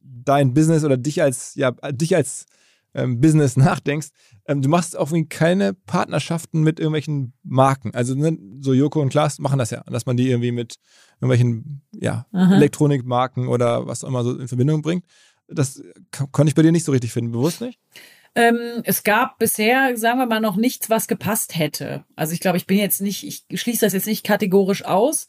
dein Business oder dich als, ja, dich als ähm, Business [laughs] nachdenkst, ähm, du machst auch keine Partnerschaften mit irgendwelchen Marken. Also ne, so Joko und Klaas machen das ja, dass man die irgendwie mit irgendwelchen ja, Elektronikmarken oder was auch immer so in Verbindung bringt. Das konnte ich bei dir nicht so richtig finden, bewusst nicht? Ähm, es gab bisher, sagen wir mal, noch nichts, was gepasst hätte. Also ich glaube, ich bin jetzt nicht, ich schließe das jetzt nicht kategorisch aus.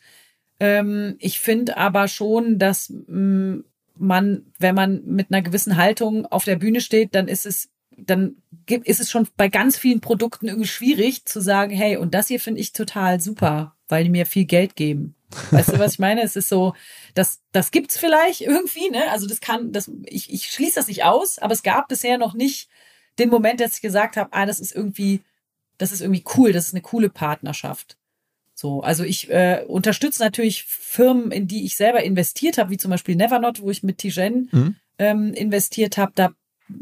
Ähm, ich finde aber schon, dass mh, mm, man, wenn man mit einer gewissen Haltung auf der Bühne steht, dann ist es dann ist es schon bei ganz vielen Produkten irgendwie schwierig zu sagen, hey, und das hier finde ich total super, weil die mir viel Geld geben. Weißt du, was ich meine? Es ist so, das, das gibt's vielleicht irgendwie, ne? Also das kann, das, ich, ich schließe das nicht aus, aber es gab bisher noch nicht den Moment, dass ich gesagt habe, ah, das ist irgendwie, das ist irgendwie cool, das ist eine coole Partnerschaft. So, also ich äh, unterstütze natürlich Firmen, in die ich selber investiert habe, wie zum Beispiel Nevernot, wo ich mit Tijen mhm. ähm, investiert habe. Da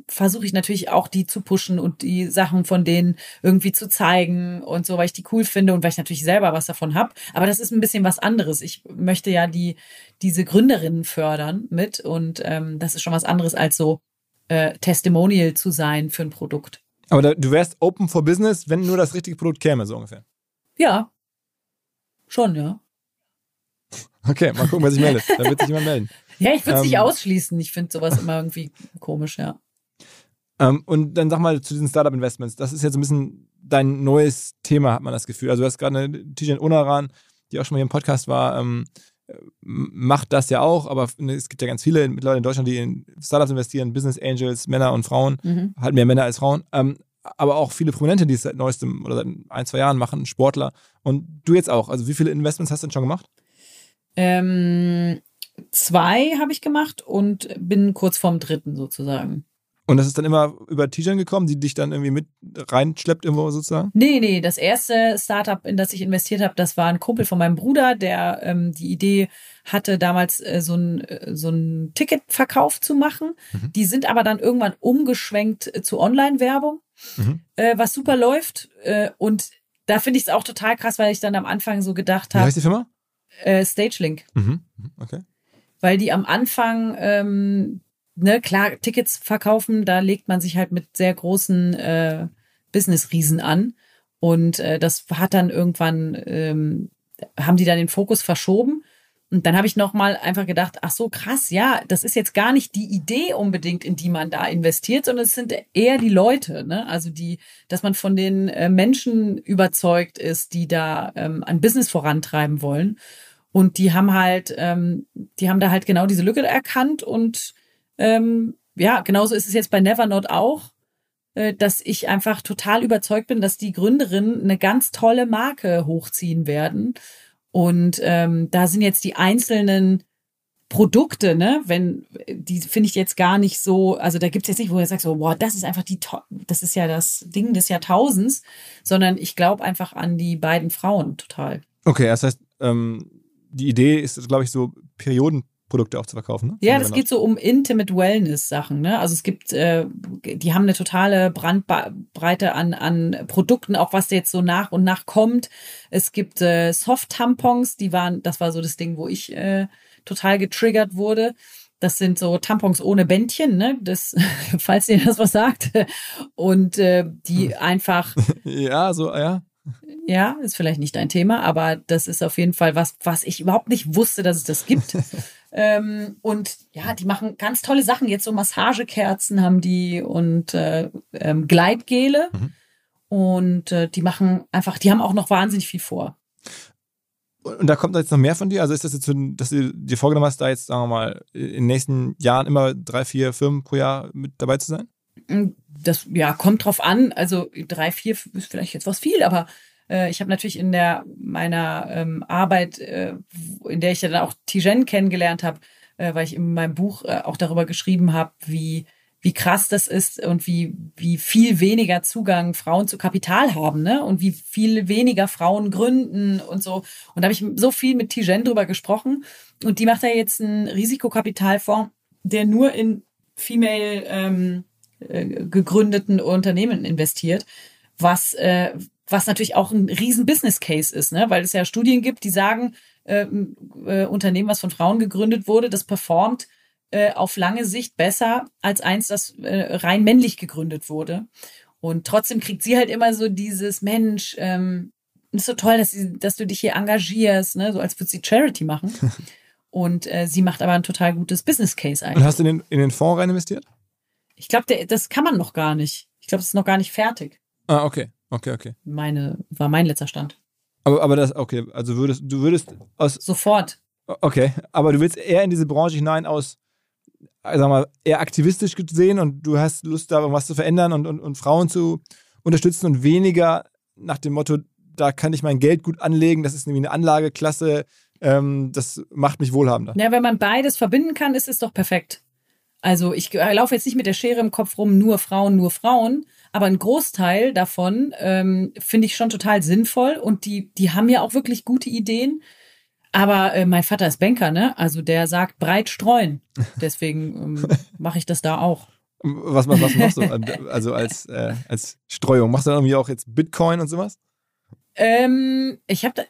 versuche ich natürlich auch die zu pushen und die Sachen von denen irgendwie zu zeigen und so, weil ich die cool finde und weil ich natürlich selber was davon habe. Aber das ist ein bisschen was anderes. Ich möchte ja die diese Gründerinnen fördern mit und ähm, das ist schon was anderes als so äh, Testimonial zu sein für ein Produkt. Aber da, du wärst open for business, wenn nur das richtige Produkt käme, so ungefähr. Ja, Schon, ja. Okay, mal gucken, wer sich meldet. [laughs] Da wird sich jemand melden. Ja, ich würde es ähm, nicht ausschließen. Ich finde sowas immer irgendwie komisch, ja. Ähm, und dann sag mal zu diesen Startup-Investments. Das ist jetzt ein bisschen dein neues Thema, hat man das Gefühl. Also du hast gerade eine Tijan Unaran, die auch schon mal hier im Podcast war, ähm, macht das ja auch, aber es gibt ja ganz viele Leute in Deutschland, die in Startups investieren, Business Angels, Männer und Frauen, mhm. halt mehr Männer als Frauen. Ähm, aber auch viele Prominente, die es seit neuestem oder seit ein, zwei Jahren machen, Sportler. Und du jetzt auch. Also wie viele Investments hast du denn schon gemacht? Ähm, zwei habe ich gemacht und bin kurz vorm dritten sozusagen. Und das ist dann immer über Tijan gekommen, die dich dann irgendwie mit reinschleppt irgendwo sozusagen? Nee, nee, das erste Startup, in das ich investiert habe, das war ein Kumpel von meinem Bruder, der ähm, die Idee hatte, damals äh, so ein, äh, so ein Ticketverkauf zu machen. Mhm. Die sind aber dann irgendwann umgeschwenkt äh, zu Online-Werbung, mhm. äh, was super läuft. Äh, und da finde ich es auch total krass, weil ich dann am Anfang so gedacht habe. Wie heißt die Firma? Äh, Stagelink. Mhm. mhm. Okay. Weil die am Anfang ähm, ne, klar, Tickets verkaufen, da legt man sich halt mit sehr großen äh, Business-Riesen an. Und äh, das hat dann irgendwann, ähm, haben die dann den Fokus verschoben. Und dann habe ich nochmal einfach gedacht, ach so, krass, ja, das ist jetzt gar nicht die Idee unbedingt, in die man da investiert, sondern es sind eher die Leute, ne? Also die, dass man von den äh, Menschen überzeugt ist, die da ähm, ein Business vorantreiben wollen. Und die haben halt, ähm, die haben da halt genau diese Lücke erkannt und ähm, ja, genauso ist es jetzt bei Nevernot auch, äh, dass ich einfach total überzeugt bin, dass die Gründerinnen eine ganz tolle Marke hochziehen werden. Und ähm, da sind jetzt die einzelnen Produkte, ne, wenn, die finde ich jetzt gar nicht so, also da gibt's jetzt nicht, wo du sagst, so, boah, das ist einfach die, das ist ja das Ding des Jahrtausends, sondern ich glaube einfach an die beiden Frauen total. Okay, das heißt, ähm, die Idee ist, glaube ich, so Perioden Produkte auch zu verkaufen. Ne? Ja, das geht so um Intimate Wellness-Sachen. Ne? Also es gibt, äh, die haben eine totale Brandbreite an, an Produkten, auch was jetzt so nach und nach kommt. Es gibt äh, Soft-Tampons, die waren, das war so das Ding, wo ich äh, total getriggert wurde. Das sind so Tampons ohne Bändchen, ne? Das, [laughs] falls ihr das was sagt. Und äh, die hm. einfach. [laughs] ja, so, ja. Ja, ist vielleicht nicht dein Thema, aber das ist auf jeden Fall was, was ich überhaupt nicht wusste, dass es das gibt. [laughs] ähm, und ja, die machen ganz tolle Sachen. Jetzt so Massagekerzen haben die und äh, ähm, Gleitgele. Mhm. Und äh, die machen einfach, die haben auch noch wahnsinnig viel vor. Und da kommt jetzt noch mehr von dir? Also ist das jetzt, so, dass du dir vorgenommen hast, da jetzt, sagen wir mal, in den nächsten Jahren immer drei, vier Firmen pro Jahr mit dabei zu sein? Mm, das ja kommt drauf an. Also drei, vier ist vielleicht jetzt was viel, aber ich habe natürlich in der meiner ähm, Arbeit, äh, in der ich ja dann auch Tijen kennengelernt habe, äh, weil ich in meinem Buch äh, auch darüber geschrieben habe, wie wie krass das ist und wie, wie viel weniger Zugang Frauen zu Kapital haben, ne? Und wie viel weniger Frauen gründen und so. Und da habe ich so viel mit Tijen drüber gesprochen. Und die macht ja jetzt einen Risikokapitalfonds, der nur in female ähm, äh, gegründeten Unternehmen investiert, was, äh, was natürlich auch ein riesen Business Case ist, ne? Weil es ja Studien gibt, die sagen, äh, äh, Unternehmen, was von Frauen gegründet wurde, das performt äh, auf lange Sicht besser als eins, das äh, rein männlich gegründet wurde. Und trotzdem kriegt sie halt immer so dieses Mensch, ähm, ist so toll, dass, sie, dass du dich hier engagierst, ne? so als würde sie Charity machen. [laughs] Und äh, sie macht aber ein total gutes Business Case eigentlich. Und hast du in den, in den Fonds rein investiert? Ich glaube, das kann man noch gar nicht. Ich glaube, das ist noch gar nicht fertig. Ah, okay. Okay, okay. Meine, war mein letzter Stand. Aber, aber das, okay, also würdest, du würdest aus. Sofort. Okay, aber du willst eher in diese Branche hinein aus sag mal, eher aktivistisch gesehen und du hast Lust, da was zu verändern und, und, und Frauen zu unterstützen und weniger nach dem Motto, da kann ich mein Geld gut anlegen, das ist nämlich eine Anlageklasse, ähm, das macht mich wohlhabender. Ja, wenn man beides verbinden kann, ist es doch perfekt. Also ich laufe jetzt nicht mit der Schere im Kopf rum, nur Frauen, nur Frauen, aber ein Großteil davon ähm, finde ich schon total sinnvoll und die, die haben ja auch wirklich gute Ideen. Aber äh, mein Vater ist Banker, ne? Also der sagt breit streuen. [laughs] Deswegen ähm, mache ich das da auch. Was, was, was machst du [laughs] also als, äh, als Streuung? Machst du dann irgendwie auch jetzt Bitcoin und sowas? Ähm, ich habe da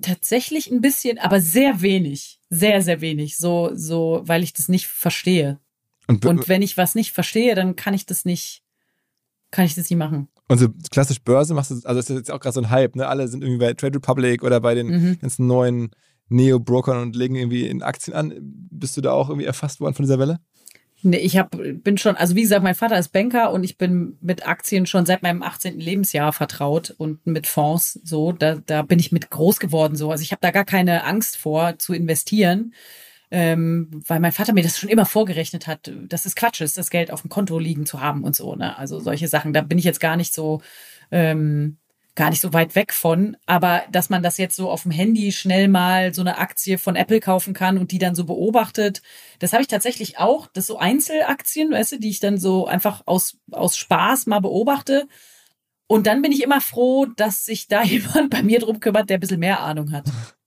tatsächlich ein bisschen, aber sehr wenig. Sehr, sehr wenig. So, so, weil ich das nicht verstehe. Und, und wenn ich was nicht verstehe, dann kann ich das nicht, kann ich das nicht machen. Und so klassisch Börse machst du, also das ist jetzt auch gerade so ein Hype, ne? Alle sind irgendwie bei Trade Republic oder bei den mhm. ganzen neuen Neo-Brokern und legen irgendwie in Aktien an. Bist du da auch irgendwie erfasst worden von dieser Welle? Nee, ich hab, bin schon, also wie gesagt, mein Vater ist Banker und ich bin mit Aktien schon seit meinem 18. Lebensjahr vertraut und mit Fonds so, da, da bin ich mit groß geworden so. Also ich habe da gar keine Angst vor zu investieren, ähm, weil mein Vater mir das schon immer vorgerechnet hat, dass es Quatsch ist, das Geld auf dem Konto liegen zu haben und so. Ne? Also solche Sachen, da bin ich jetzt gar nicht so ähm, gar nicht so weit weg von. Aber dass man das jetzt so auf dem Handy schnell mal so eine Aktie von Apple kaufen kann und die dann so beobachtet, das habe ich tatsächlich auch. Das so Einzelaktien, weißt du, die ich dann so einfach aus, aus Spaß mal beobachte. Und dann bin ich immer froh, dass sich da [laughs] jemand bei mir drum kümmert, der ein bisschen mehr Ahnung hat. [laughs]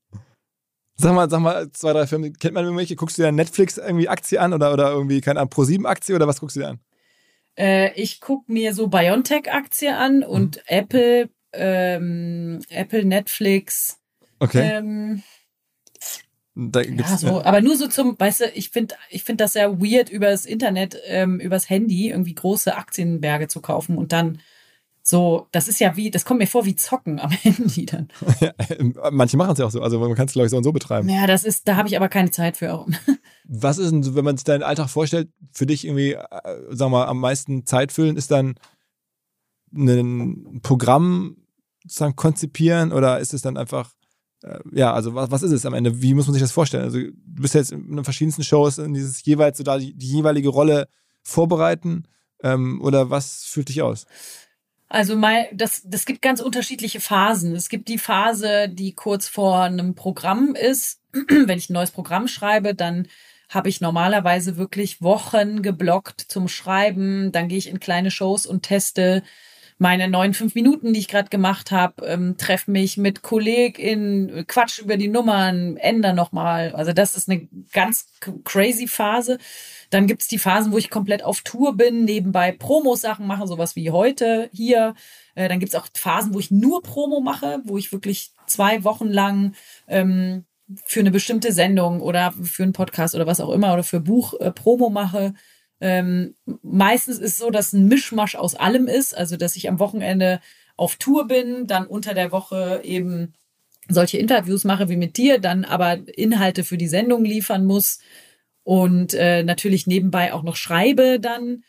Sag mal, sag mal, zwei, drei Filme, kennt man irgendwelche? Guckst du dir Netflix irgendwie Aktie an oder, oder irgendwie, keine Ahnung, Pro7-Aktie oder was guckst du dir an? Äh, ich gucke mir so Biontech-Aktie an und mhm. Apple ähm, Apple, Netflix. Okay. Ähm, ja, so, aber nur so zum, weißt du, ich finde ich finde das sehr weird, übers Internet, ähm, übers Handy irgendwie große Aktienberge zu kaufen und dann so, das ist ja wie, das kommt mir vor wie Zocken am [laughs] Handy dann. Ja, manche machen es ja auch so, also man kann es glaube ich so und so betreiben. Ja, das ist, da habe ich aber keine Zeit für. [laughs] Was ist denn, wenn man sich deinen Alltag vorstellt, für dich irgendwie, äh, sagen wir mal, am meisten Zeit füllen, ist dann ein Programm sozusagen konzipieren oder ist es dann einfach, äh, ja, also was, was ist es am Ende? Wie muss man sich das vorstellen? Also du bist jetzt in den verschiedensten Shows in dieses jeweils so da die, die jeweilige Rolle vorbereiten ähm, oder was fühlt dich aus? Also mal, das, das gibt ganz unterschiedliche Phasen. Es gibt die Phase, die kurz vor einem Programm ist. [clears throat] Wenn ich ein neues Programm schreibe, dann habe ich normalerweise wirklich Wochen geblockt zum Schreiben. Dann gehe ich in kleine Shows und teste meine neuen fünf Minuten, die ich gerade gemacht habe, ähm, treffe mich mit KollegInnen, Quatsch über die Nummern, ändere nochmal. Also das ist eine ganz crazy Phase. Dann gibt's die Phasen, wo ich komplett auf Tour bin, nebenbei Promo-Sachen mache, sowas wie heute hier. Äh, dann gibt's auch Phasen, wo ich nur Promo mache, wo ich wirklich zwei Wochen lang ähm, für eine bestimmte Sendung oder für einen Podcast oder was auch immer oder für Buch äh, Promo mache. Ähm, meistens ist es so, dass ein Mischmasch aus allem ist, also dass ich am Wochenende auf Tour bin, dann unter der Woche eben solche Interviews mache wie mit dir, dann aber Inhalte für die Sendung liefern muss und äh, natürlich nebenbei auch noch schreibe dann.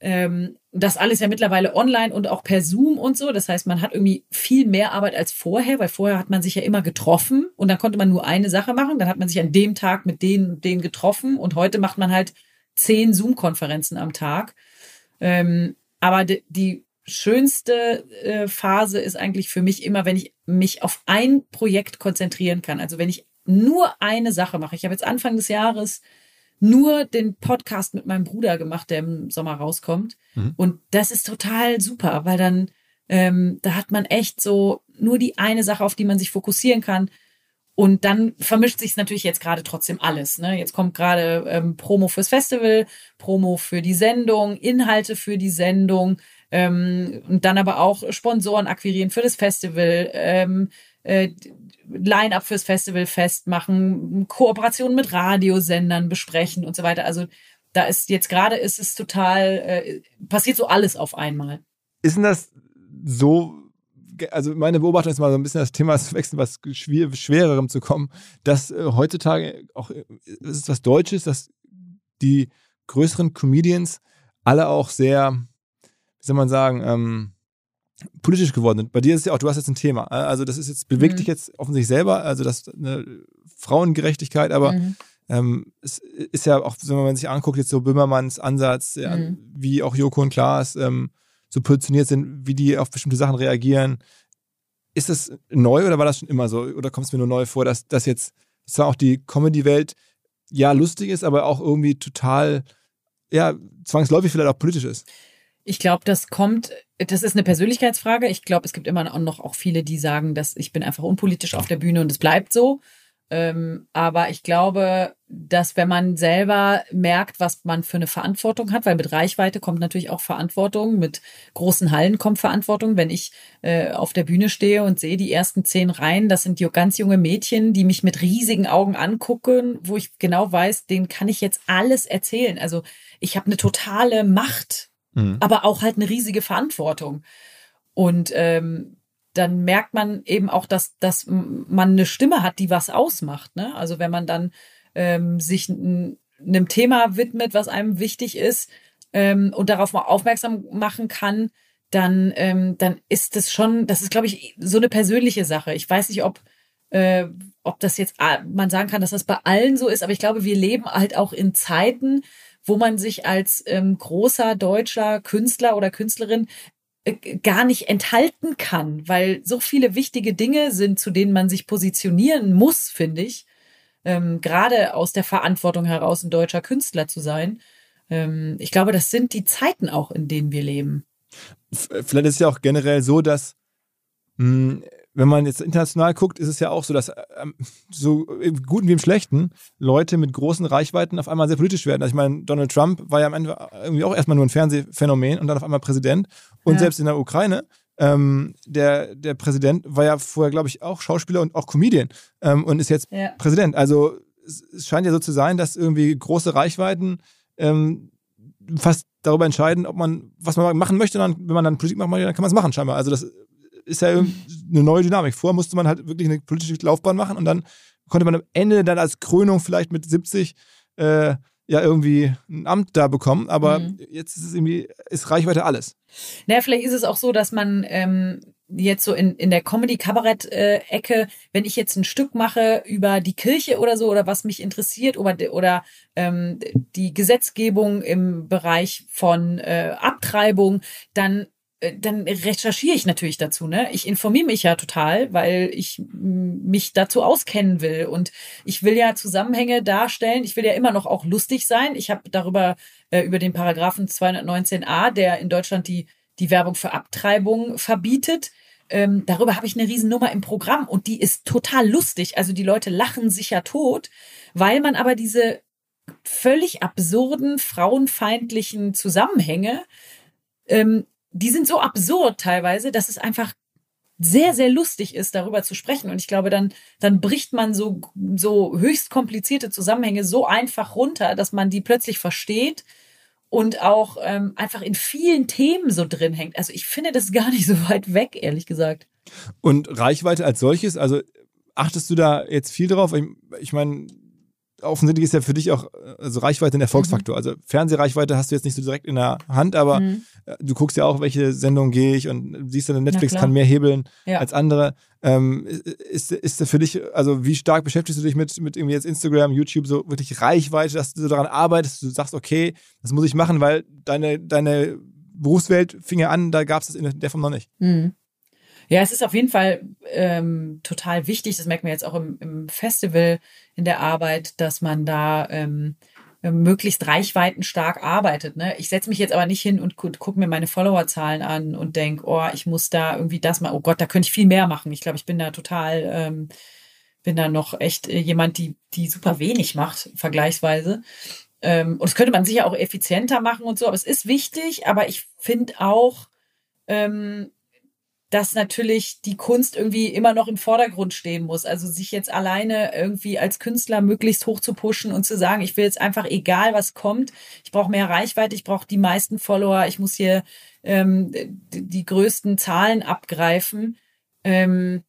ähm, das alles ja mittlerweile online und auch per Zoom und so. Das heißt, man hat irgendwie viel mehr Arbeit als vorher, weil vorher hat man sich ja immer getroffen und dann konnte man nur eine Sache machen. Dann hat man sich an dem Tag mit denen und denen getroffen und heute macht man halt zehn Zoom-Konferenzen am Tag. Ähm, aber die schönste äh, Phase ist eigentlich für mich immer, wenn ich mich auf ein Projekt konzentrieren kann. Also wenn ich nur eine Sache mache. Ich habe jetzt Anfang des Jahres nur den Podcast mit meinem Bruder gemacht, der im Sommer rauskommt. Mhm. Und das ist total super, weil dann, ähm, da hat man echt so nur die eine Sache, auf die man sich fokussieren kann. Und dann vermischt sich natürlich jetzt gerade trotzdem alles. Ne? Jetzt kommt gerade ähm, Promo fürs Festival, Promo für die Sendung, Inhalte für die Sendung ähm, und dann aber auch Sponsoren akquirieren für das Festival, ähm, äh, Line-up fürs Festival festmachen, Kooperationen mit Radiosendern besprechen und so weiter. Also da ist jetzt gerade ist es total, äh, passiert so alles auf einmal. Ist denn das so, also meine Beobachtung ist mal so ein bisschen das Thema zu wechseln, was schwer, schwererem zu kommen, dass äh, heutzutage auch, äh, ist es was Deutsches, dass die größeren Comedians alle auch sehr, wie soll man sagen, ähm, politisch geworden sind. Bei dir ist es ja auch, du hast jetzt ein Thema. Äh, also das ist jetzt, bewegt mhm. dich jetzt offensichtlich selber, also das eine Frauengerechtigkeit, aber mhm. ähm, es ist ja auch, wenn man sich anguckt, jetzt so Böhmermanns Ansatz, mhm. wie auch Joko und Klaas ähm, so positioniert sind, wie die auf bestimmte Sachen reagieren. Ist das neu oder war das schon immer so? Oder kommt es mir nur neu vor, dass das jetzt zwar auch die Comedy-Welt ja lustig ist, aber auch irgendwie total, ja, zwangsläufig vielleicht auch politisch ist? Ich glaube, das kommt, das ist eine Persönlichkeitsfrage. Ich glaube, es gibt immer noch auch viele, die sagen, dass ich bin einfach unpolitisch auf der Bühne und es bleibt so. Ähm, aber ich glaube, dass wenn man selber merkt, was man für eine Verantwortung hat, weil mit Reichweite kommt natürlich auch Verantwortung, mit großen Hallen kommt Verantwortung. Wenn ich äh, auf der Bühne stehe und sehe die ersten zehn Reihen, das sind ganz junge Mädchen, die mich mit riesigen Augen angucken, wo ich genau weiß, denen kann ich jetzt alles erzählen. Also ich habe eine totale Macht mhm. aber auch halt eine riesige Verantwortung. Und ähm, dann merkt man eben auch, dass, dass man eine Stimme hat, die was ausmacht. Ne? Also wenn man dann ähm, sich einem Thema widmet, was einem wichtig ist ähm, und darauf mal aufmerksam machen kann, dann, ähm, dann ist das schon, das ist, glaube ich, so eine persönliche Sache. Ich weiß nicht, ob, äh, ob das jetzt, man sagen kann, dass das bei allen so ist, aber ich glaube, wir leben halt auch in Zeiten, wo man sich als ähm, großer deutscher Künstler oder Künstlerin gar nicht enthalten kann, weil so viele wichtige Dinge sind, zu denen man sich positionieren muss, finde ich. Ähm, gerade aus der Verantwortung heraus, ein deutscher Künstler zu sein. Ähm, ich glaube, das sind die Zeiten auch, in denen wir leben. Vielleicht ist es ja auch generell so, dass mh, hm, wenn man jetzt international guckt, ist es ja auch so, dass ähm, so im Guten wie im Schlechten Leute mit großen Reichweiten auf einmal sehr politisch werden. Also ich meine, Donald Trump war ja am Ende irgendwie auch erstmal nur ein Fernsehphänomen und dann auf einmal Präsident. Und ja. selbst in der Ukraine, ähm, der, der Präsident war ja vorher, glaube ich, auch Schauspieler und auch Comedian ähm, und ist jetzt ja. Präsident. Also es, es, scheint ja so zu sein, dass irgendwie große Reichweiten ähm, fast darüber entscheiden, ob man, was man machen möchte. Dann, wenn man dann Politik machen möchte, dann kann man es machen scheinbar. Also das ist ja eine neue Dynamik. Vorher musste man halt wirklich eine politische Laufbahn machen und dann konnte man am Ende dann als Krönung vielleicht mit 70 äh, ja irgendwie ein Amt da bekommen, aber mhm. jetzt ist es irgendwie, ist Reichweite alles. Naja, vielleicht ist es auch so, dass man ähm, jetzt so in, in der Comedy-Kabarett-Ecke, wenn ich jetzt ein Stück mache über die Kirche oder so oder was mich interessiert oder, oder ähm, die Gesetzgebung im Bereich von äh, Abtreibung, dann dann recherchiere ich natürlich dazu, ne? Ich informiere mich ja total, weil ich mich dazu auskennen will und ich will ja Zusammenhänge darstellen. Ich will ja immer noch auch lustig sein. Ich habe darüber äh, über den Paragraphen 219a, der in Deutschland die die Werbung für Abtreibung verbietet. Ähm, darüber habe ich eine Riesennummer im Programm und die ist total lustig. Also die Leute lachen sich ja tot, weil man aber diese völlig absurden, frauenfeindlichen Zusammenhänge ähm, die sind so absurd teilweise, dass es einfach sehr, sehr lustig ist, darüber zu sprechen. Und ich glaube, dann, dann bricht man so, so höchst komplizierte Zusammenhänge so einfach runter, dass man die plötzlich versteht und auch ähm, einfach in vielen Themen so drin hängt. Also ich finde das gar nicht so weit weg, ehrlich gesagt. Und Reichweite als solches, also achtest du da jetzt viel drauf? Ich, ich meine, offensichtlich ist ja für dich auch also Reichweite ein Erfolgsfaktor. Also Fernsehreichweite hast du jetzt nicht so direkt in der Hand, aber Mhm. äh, du guckst ja auch, welche Sendung gehe ich und siehst dann, Netflix kann mehr hebeln Ja. als andere. Ähm, ist, ist das für dich, also wie stark beschäftigst du dich mit, mit irgendwie jetzt Instagram, YouTube, so wirklich Reichweite, dass du daran arbeitest, du sagst, okay, das muss ich machen, weil deine, deine Berufswelt fing ja an, da gab es das in der Form noch nicht. Mhm. Ja, es ist auf jeden Fall ähm, total wichtig, das merkt man jetzt auch im, im Festival in der Arbeit, dass man da ähm, möglichst reichweitenstark arbeitet. Ne? Ich setze mich jetzt aber nicht hin und gu gucke mir meine Followerzahlen an und denk, oh, ich muss da irgendwie das mal, oh Gott, da könnte ich viel mehr machen. Ich glaube, ich bin da total, ähm, bin da noch echt äh, jemand, die, die super wenig macht, vergleichsweise. Ähm, und das könnte man sicher auch effizienter machen und so, aber es ist wichtig, aber ich finde auch, ähm, dass natürlich die Kunst irgendwie immer noch im Vordergrund stehen muss. Also sich jetzt alleine irgendwie als Künstler möglichst hoch zu pushen und zu sagen, ich will jetzt einfach egal was kommt, ich brauche mehr Reichweite, ich brauche die meisten Follower, ich muss hier ähm, die, größten Zahlen abgreifen. Ähm,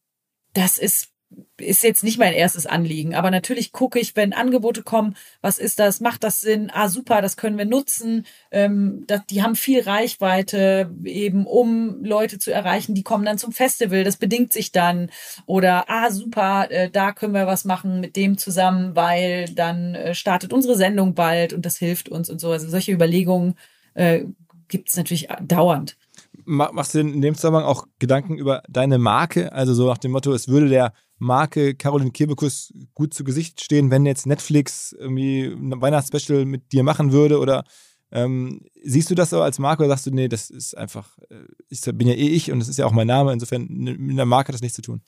das ist ist jetzt nicht mein erstes Anliegen, aber natürlich gucke ich, wenn Angebote kommen, was ist das, macht das Sinn? Ah, super, das können wir nutzen. Ähm, das, die haben viel Reichweite, eben um Leute zu erreichen, die kommen dann zum Festival, das bedingt sich dann. Oder, ah, super, äh, da können wir was machen mit dem zusammen, weil dann äh, startet unsere Sendung bald und das hilft uns und so. Also solche Überlegungen äh, gibt es natürlich dauernd. Ma- Machst du in dem Zusammenhang auch Gedanken über deine Marke? Also so nach dem Motto, es würde der Marke Caroline Kebekus gut zu Gesicht stehen, wenn jetzt Netflix irgendwie ein Weihnachtsspecial mit dir machen würde? Oder ähm, siehst du das so als Marke oder sagst du, nee, das ist einfach, äh, ich bin ja eh ich und das ist ja auch mein Name, insofern mit der Marke hat das nichts zu tun.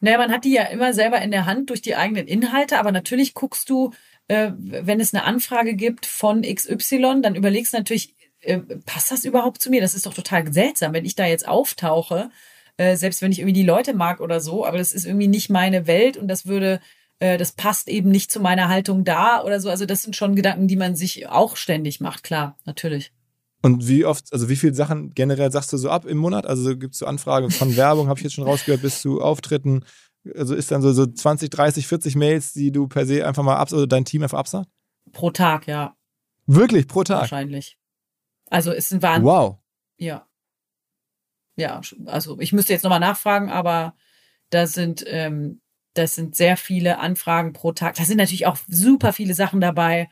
Naja, man hat die ja immer selber in der Hand durch die eigenen Inhalte, aber natürlich guckst du, äh, wenn es eine Anfrage gibt von XY, dann überlegst du natürlich, äh, passt das überhaupt zu mir? Das ist doch total seltsam, wenn ich da jetzt auftauche, äh, selbst wenn ich irgendwie die Leute mag oder so, aber das ist irgendwie nicht meine Welt und das würde, äh, das passt eben nicht zu meiner Haltung da oder so. Also das sind schon Gedanken, die man sich auch ständig macht, klar, natürlich. Und wie oft, also wie viele Sachen generell sagst du so ab im Monat? Also gibt es so Anfragen von Werbung, habe ich jetzt schon rausgehört, bis zu Auftritten? Also ist dann so, so 20, 30, 40 Mails, die du per se einfach mal abs oder dein Team einfach absagt? Pro Tag, ja, Wirklich, pro Tag? wahrscheinlich. Also es sind waren Wow. Ja. Ja, also ich müsste jetzt nochmal nachfragen, aber da sind, ähm, das sind sehr viele Anfragen pro Tag. Da sind natürlich auch super viele Sachen dabei,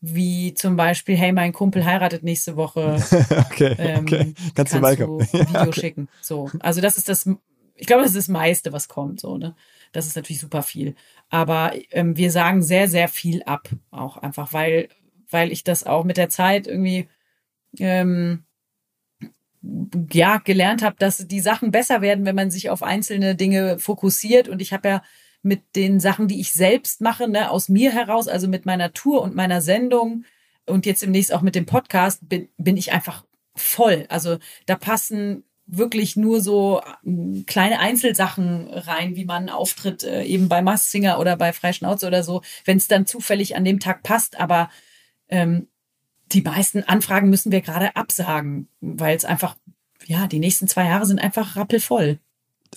wie zum Beispiel, hey, mein Kumpel heiratet nächste Woche. [laughs] okay, Ähm, okay. Kannst, du kannst du [laughs] ein Video schicken. So. Also das ist das, ich glaube, das ist das meiste, was kommt. So, ne? Das ist natürlich super viel. Aber ähm, wir sagen sehr, sehr viel ab. Auch einfach, weil, weil ich das auch mit der Zeit irgendwie ähm, ja gelernt habe, dass die Sachen besser werden, wenn man sich auf einzelne Dinge fokussiert. Und ich habe ja mit den Sachen, die ich selbst mache, ne, aus mir heraus, also mit meiner Tour und meiner Sendung und jetzt demnächst auch mit dem Podcast, bin, bin ich einfach voll. Also da passen wirklich nur so ähm, kleine Einzelsachen rein, wie man auftritt, äh, eben bei Mask Singer oder bei Freischnauze oder so, wenn es dann zufällig an dem Tag passt. Aber ähm, die meisten Anfragen müssen wir gerade absagen, weil es einfach, ja, die nächsten zwei Jahre sind einfach rappelvoll.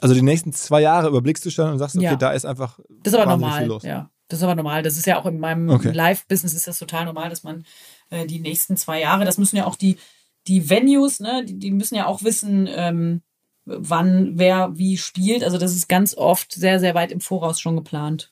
Also die nächsten zwei Jahre überblickst du schon und sagst, okay, Ja. da ist einfach Das ist aber normal. viel los. Ja, das ist aber normal. Das ist ja auch in meinem Okay. Live-Business ist das total normal, dass man äh, die nächsten zwei Jahre, das müssen ja auch die, die Venues, ne, die, die müssen ja auch wissen, ähm, wann wer wie spielt. Also das ist ganz oft sehr, sehr weit im Voraus schon geplant.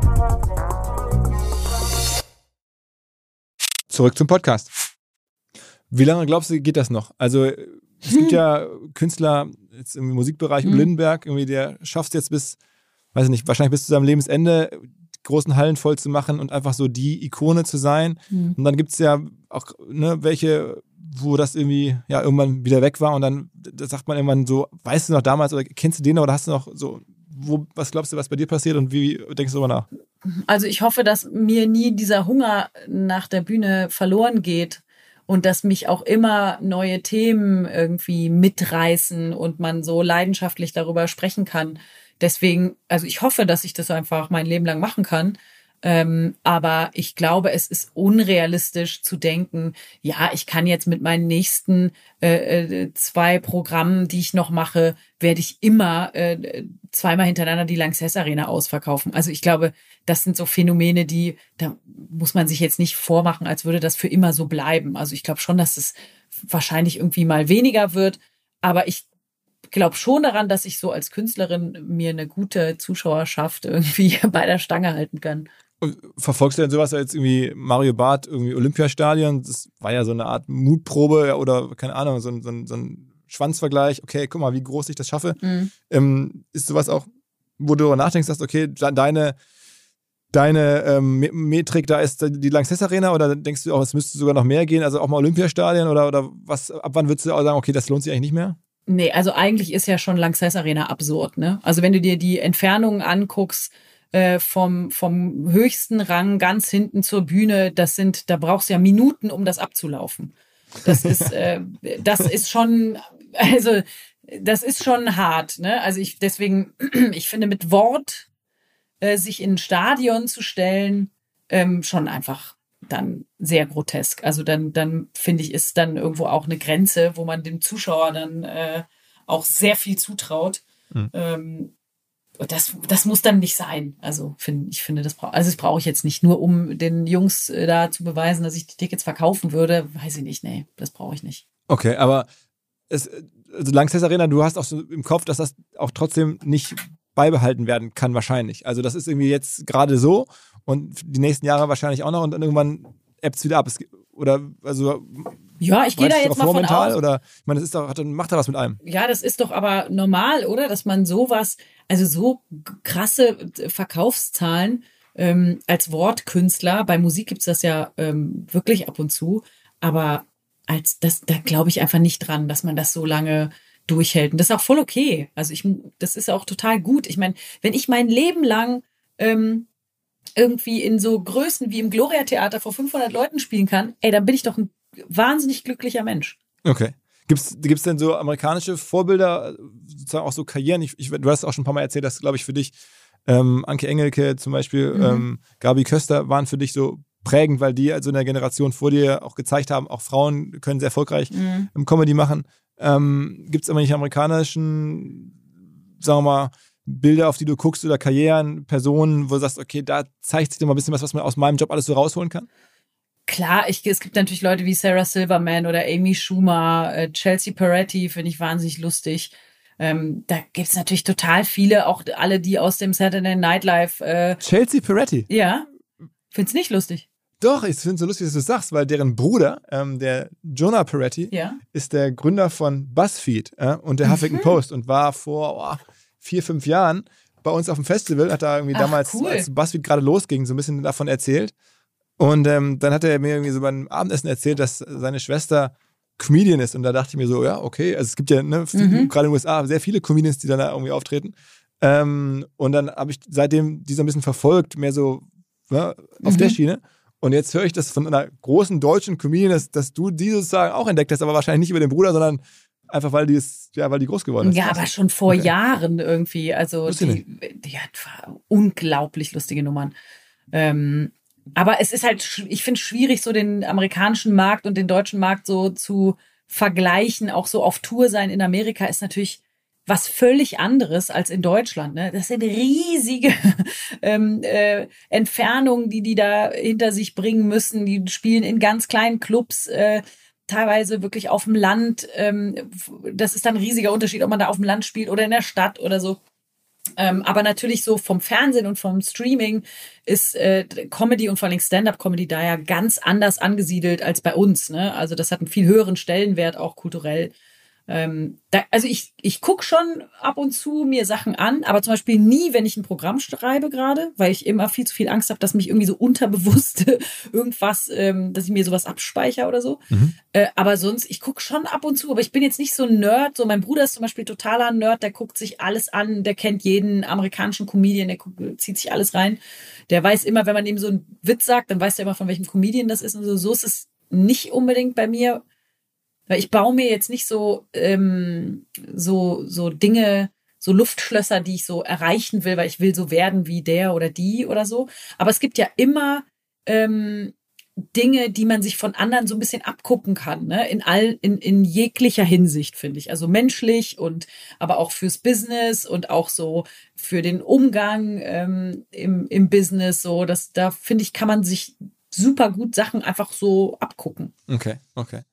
Zurück zum Podcast. Wie lange glaubst du, geht das noch? Also, es gibt [laughs] ja Künstler jetzt im Musikbereich, um Mhm. Lindenberg, irgendwie, der schafft es jetzt bis, weiß ich nicht, wahrscheinlich bis zu seinem Lebensende, großen Hallen voll zu machen und einfach so die Ikone zu sein. Mhm. Und dann gibt es ja auch ne, welche, wo das irgendwie ja irgendwann wieder weg war und dann da sagt man irgendwann so, weißt du noch damals oder kennst du den noch oder hast du noch so, wo, was glaubst du, was bei dir passiert und wie denkst du darüber nach? Also ich hoffe, dass mir nie dieser Hunger nach der Bühne verloren geht und dass mich auch immer neue Themen irgendwie mitreißen und man so leidenschaftlich darüber sprechen kann. Deswegen, also ich hoffe, dass ich das einfach mein Leben lang machen kann. Ähm, aber ich glaube, es ist unrealistisch zu denken, ja, ich kann jetzt mit meinen nächsten äh, äh, zwei Programmen, die ich noch mache, werde ich immer äh, zweimal hintereinander die Lanxess Arena ausverkaufen. Also ich glaube, das sind so Phänomene, die, da muss man sich jetzt nicht vormachen, als würde das für immer so bleiben. Also ich glaube schon, dass es wahrscheinlich irgendwie mal weniger wird, aber ich glaube schon daran, dass ich so als Künstlerin mir eine gute Zuschauerschaft irgendwie [laughs] bei der Stange halten kann. Verfolgst du denn sowas als irgendwie Mario Barth, irgendwie Olympiastadion? Das war ja so eine Art Mutprobe oder keine Ahnung, so ein, so ein, so ein Schwanzvergleich. Okay, guck mal, wie groß ich das schaffe. Mhm. Ähm, ist sowas auch, wo du darüber nachdenkst, sagst, okay, de- deine, deine ähm, Me- Metrik, da ist die Lanxess Arena oder denkst du auch, es müsste sogar noch mehr gehen, also auch mal Olympiastadion oder, oder was, ab wann würdest du auch sagen, okay, das lohnt sich eigentlich nicht mehr? Nee, also eigentlich ist ja schon Lanxess Arena absurd, ne? Also wenn du dir die Entfernungen anguckst, äh, vom, vom höchsten Rang ganz hinten zur Bühne, das sind, da brauchst du ja Minuten, um das abzulaufen. Das [laughs] ist, äh, das ist schon, also das ist schon hart, ne? Also ich deswegen, [clears throat] ich finde mit Wort äh, sich in ein Stadion zu stellen, ähm, schon einfach dann sehr grotesk. Also dann, dann finde ich, ist dann irgendwo auch eine Grenze, wo man dem Zuschauer dann äh, auch sehr viel zutraut. Mhm. Ähm, das, das muss dann nicht sein. Also find, ich finde, das brauche also das ich jetzt nicht nur, um den Jungs äh, da zu beweisen, dass ich die Tickets verkaufen würde. Weiß ich nicht, nee, das brauche ich nicht. Okay, aber es, also Lanxess Arena, du hast auch so im Kopf, dass das auch trotzdem nicht beibehalten werden kann, wahrscheinlich. Also das ist irgendwie jetzt gerade so und die nächsten Jahre wahrscheinlich auch noch und dann irgendwann ebbt es wieder ab. Es, oder also Ja, ich gehe da jetzt mal von aus. oder ich meine, das ist doch, hat, macht da was mit einem. Ja, das ist doch aber normal, oder? Dass man sowas, also so krasse äh, Verkaufszahlen ähm, als Wortkünstler, bei Musik gibt's das ja ähm, wirklich ab und zu, aber als das, da glaube ich einfach nicht dran, dass man das so lange durchhält. Und das ist auch voll okay. Also ich, das ist auch total gut. Ich meine, wenn ich mein Leben lang ähm, irgendwie in so Größen wie im Gloria Theater vor 500 Leuten spielen kann, ey, dann bin ich doch ein wahnsinnig glücklicher Mensch. Okay. Gibt's, gibt's denn so amerikanische Vorbilder, sozusagen auch so Karrieren? Ich, ich, du hast auch schon ein paar Mal erzählt, dass, glaube ich, für dich ähm, Anke Engelke zum Beispiel, Mhm. ähm, Gabi Köster waren für dich so prägend, weil die also in der Generation vor dir auch gezeigt haben, auch Frauen können sehr erfolgreich Mhm. im Comedy machen. Ähm, Gibt es aber nicht amerikanischen, sagen wir mal, Bilder, auf die du guckst oder Karrieren, Personen, wo du sagst, okay, da zeigt sich doch mal ein bisschen was, was man aus meinem Job alles so rausholen kann? Klar, ich, es gibt natürlich Leute wie Sarah Silverman oder Amy Schumer, äh, Chelsea Peretti, finde ich wahnsinnig lustig. Ähm, da gibt's natürlich total viele, auch alle, die aus dem Saturday Night Live, äh, Chelsea Peretti. ja, find's nicht lustig. Doch, ich finde es so lustig, dass du es sagst, weil deren Bruder, ähm, der Jonah Peretti, Ja. ist der Gründer von BuzzFeed äh, und der Huffington Mhm. Post und war vor oh, vier, fünf Jahren bei uns auf dem Festival, hat da irgendwie Ach, damals, cool. als BuzzFeed gerade losging, so ein bisschen davon erzählt. Und ähm, dann hat er mir irgendwie so beim Abendessen erzählt, dass seine Schwester Comedian ist. Und da dachte ich mir so, ja, okay, also es gibt ja ne, Mhm. gerade in den USA sehr viele Comedians, die dann da irgendwie auftreten. Ähm, und dann habe ich seitdem die so ein bisschen verfolgt, mehr so ne, auf Mhm. der Schiene. Und jetzt höre ich das von einer großen deutschen Comedian, dass, dass du die sozusagen auch entdeckt hast, aber wahrscheinlich nicht über den Bruder, sondern einfach, weil die ist, ja, weil die groß geworden ist. Ja, aber schon vor Okay. Jahren irgendwie. Also die, die hat unglaublich lustige Nummern. Ähm, aber es ist halt, ich finde es schwierig, so den amerikanischen Markt und den deutschen Markt so zu vergleichen. Auch so auf Tour sein in Amerika ist natürlich was völlig anderes als in Deutschland. Ne? Das sind riesige [laughs] ähm, äh, Entfernungen, die die da hinter sich bringen müssen. Die spielen in ganz kleinen Clubs. Äh, teilweise wirklich auf dem Land. Ähm, das ist dann ein riesiger Unterschied, ob man da auf dem Land spielt oder in der Stadt oder so. Ähm, aber natürlich so vom Fernsehen und vom Streaming ist äh, Comedy und vor allem Stand-up-Comedy da ja ganz anders angesiedelt als bei uns. Ne? Also das hat einen viel höheren Stellenwert auch kulturell. Ähm, da, also ich, ich guck schon ab und zu mir Sachen an, aber zum Beispiel nie, wenn ich ein Programm schreibe gerade, weil ich immer viel zu viel Angst habe, dass mich irgendwie so unterbewusst [laughs] irgendwas, ähm, dass ich mir sowas abspeichere oder so. Mhm. Äh, aber sonst, ich guck schon ab und zu, aber ich bin jetzt nicht so ein Nerd. So, mein Bruder ist zum Beispiel totaler Nerd, der guckt sich alles an, der kennt jeden amerikanischen Comedian, der guckt, zieht sich alles rein. Der weiß immer, wenn man ihm so einen Witz sagt, dann weiß er immer, von welchem Comedian das ist und so. So ist es nicht unbedingt bei mir. Weil ich baue mir jetzt nicht so, ähm, so, so Dinge, so Luftschlösser, die ich so erreichen will, weil ich will so werden wie der oder die oder so. Aber es gibt ja immer ähm, Dinge, die man sich von anderen so ein bisschen abgucken kann, ne? In all, in, in jeglicher Hinsicht, finde ich. Also menschlich und aber auch fürs Business und auch so für den Umgang ähm, im, im Business. So, dass da finde ich, kann man sich super gut Sachen einfach so abgucken. Okay, okay.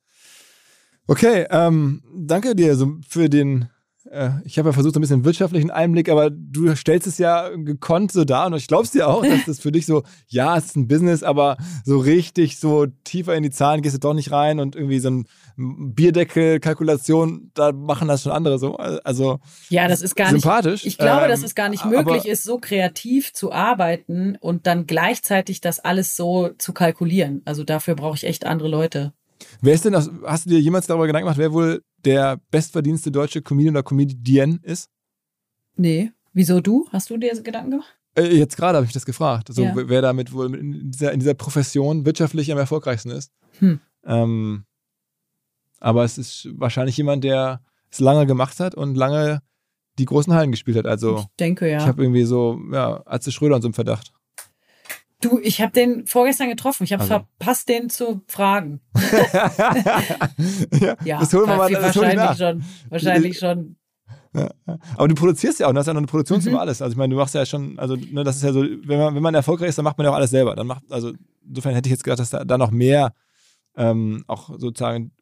Okay, ähm, danke dir so für den. Äh, ich habe ja versucht, so ein bisschen wirtschaftlichen Einblick, aber du stellst es ja gekonnt so dar und ich glaub's dir auch, dass das für dich so, [laughs] ja, es ist ein Business, aber so richtig so tiefer in die Zahlen gehst du doch nicht rein und irgendwie so ein Bierdeckel-Kalkulation, da machen das schon andere so. Also Ja, das ist gar nicht. sympathisch. Ich glaube, ähm, dass es gar nicht möglich ist, so kreativ zu arbeiten und dann gleichzeitig das alles so zu kalkulieren. Also dafür brauche ich echt andere Leute. Wer ist denn, das, hast du dir jemals darüber Gedanken gemacht, wer wohl der bestverdienste deutsche Comedian oder Comedian ist? Nee. Wieso du? Hast du dir Gedanken gemacht? Äh, Jetzt gerade habe ich das gefragt. Also, Ja. wer- wer damit wohl in dieser, in dieser Profession wirtschaftlich am erfolgreichsten ist. Hm. Ähm, aber es ist wahrscheinlich jemand, der es lange gemacht hat und lange die großen Hallen gespielt hat. Also Ich denke ja. ich habe irgendwie so, ja, Atze Schröder und so im Verdacht. Du, ich habe den vorgestern getroffen. Ich habe Also. verpasst, den zu fragen. [laughs] ja, Ja, das holen wir mal das wahrscheinlich nach. schon. Wahrscheinlich schon. Aber du produzierst ja auch, du hast ja noch eine Produktionsfirma Mhm. alles. Also ich meine, du machst ja schon, also ne, das ist ja so, wenn man, wenn man erfolgreich ist, dann macht man ja auch alles selber. Dann macht, also insofern hätte ich jetzt gedacht, dass da, da noch mehr ähm, auch sozusagen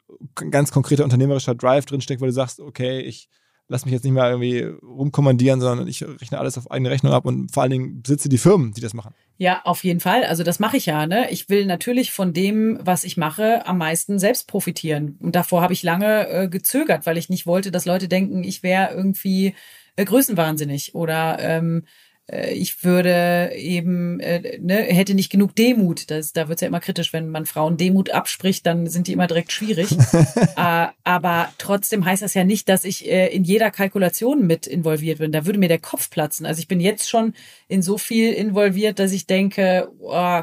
ganz konkreter unternehmerischer Drive drinsteckt, weil du sagst, okay, ich lass mich jetzt nicht mehr irgendwie rumkommandieren, sondern ich rechne alles auf eigene Rechnung ab und vor allen Dingen besitze die Firmen, die das machen. Ja, auf jeden Fall. Also das mache ich ja. Ne? Ich will natürlich von dem, was ich mache, am meisten selbst profitieren. Und davor habe ich lange äh, gezögert, weil ich nicht wollte, dass Leute denken, ich wäre irgendwie äh, größenwahnsinnig oder ähm, äh, ich würde eben, äh, ne, hätte nicht genug Demut. Das, da wird's ja immer kritisch, wenn man Frauen Demut abspricht, dann sind die immer direkt schwierig. [laughs] äh, aber trotzdem heißt das ja nicht, dass ich äh, in jeder Kalkulation mit involviert bin. Da würde mir der Kopf platzen. Also ich bin jetzt schon in so viel involviert, dass ich denke, oh,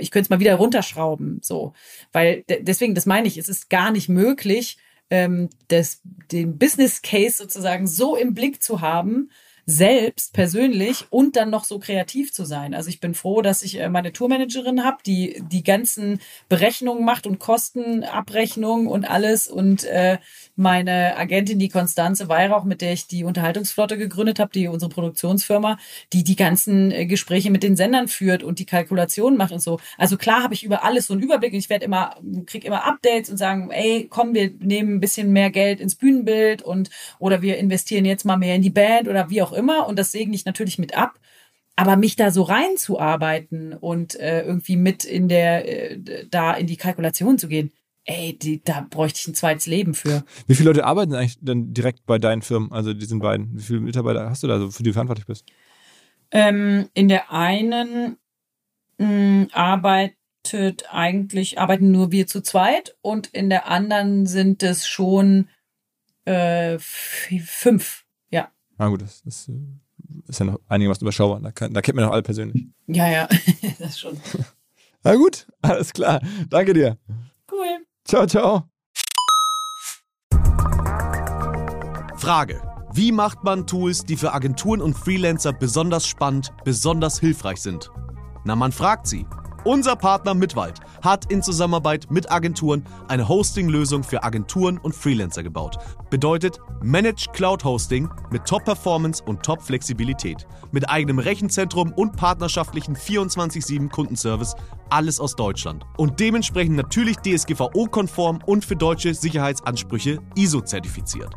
ich könnte es mal wieder runterschrauben. So, weil de- deswegen, das meine ich, es ist gar nicht möglich, ähm, das, den Business Case sozusagen so im Blick zu haben, selbst persönlich und dann noch so kreativ zu sein. Also ich bin froh, dass ich äh, meine Tourmanagerin habe, die die ganzen Berechnungen macht und Kostenabrechnungen und alles und äh, meine Agentin, die Konstanze Weihrauch, mit der ich die Unterhaltungsflotte gegründet habe, die unsere Produktionsfirma, die die ganzen äh, Gespräche mit den Sendern führt und die Kalkulationen macht und so. Also klar habe ich über alles so einen Überblick und ich werde immer krieg immer Updates und sagen, ey, komm, wir nehmen ein bisschen mehr Geld ins Bühnenbild und oder wir investieren jetzt mal mehr in die Band oder wie auch immer und das segne ich natürlich mit ab. Aber mich da so reinzuarbeiten und äh, irgendwie mit in der äh, da in die Kalkulation zu gehen, ey, die, da bräuchte ich ein zweites Leben für. Wie viele Leute arbeiten eigentlich dann direkt bei deinen Firmen, also diesen beiden? Wie viele Mitarbeiter hast du da, so, für die du verantwortlich bist? Ähm, in der einen mh, arbeiten eigentlich, arbeiten nur wir zu zweit und in der anderen sind es schon äh, fünf. Ja. Na gut, das, das äh, ist ja noch einigermaßen überschaubar. Da, kann, da kennt man noch alle persönlich. Ja, ja, [laughs] das schon. [laughs] Na gut, alles klar. Danke dir. Cool. Ciao, ciao. Frage. Wie macht man Tools, die für Agenturen und Freelancer besonders spannend, besonders hilfreich sind? Na, man fragt sie. Unser Partner Mitwald hat in Zusammenarbeit mit Agenturen eine Hosting-Lösung für Agenturen und Freelancer gebaut. Bedeutet Managed Cloud Hosting mit Top-Performance und Top-Flexibilität. Mit eigenem Rechenzentrum und partnerschaftlichen 24-7 Kundenservice. Alles aus Deutschland. Und dementsprechend natürlich DSGVO-konform und für deutsche Sicherheitsansprüche ISO-zertifiziert.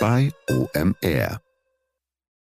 bei OMR.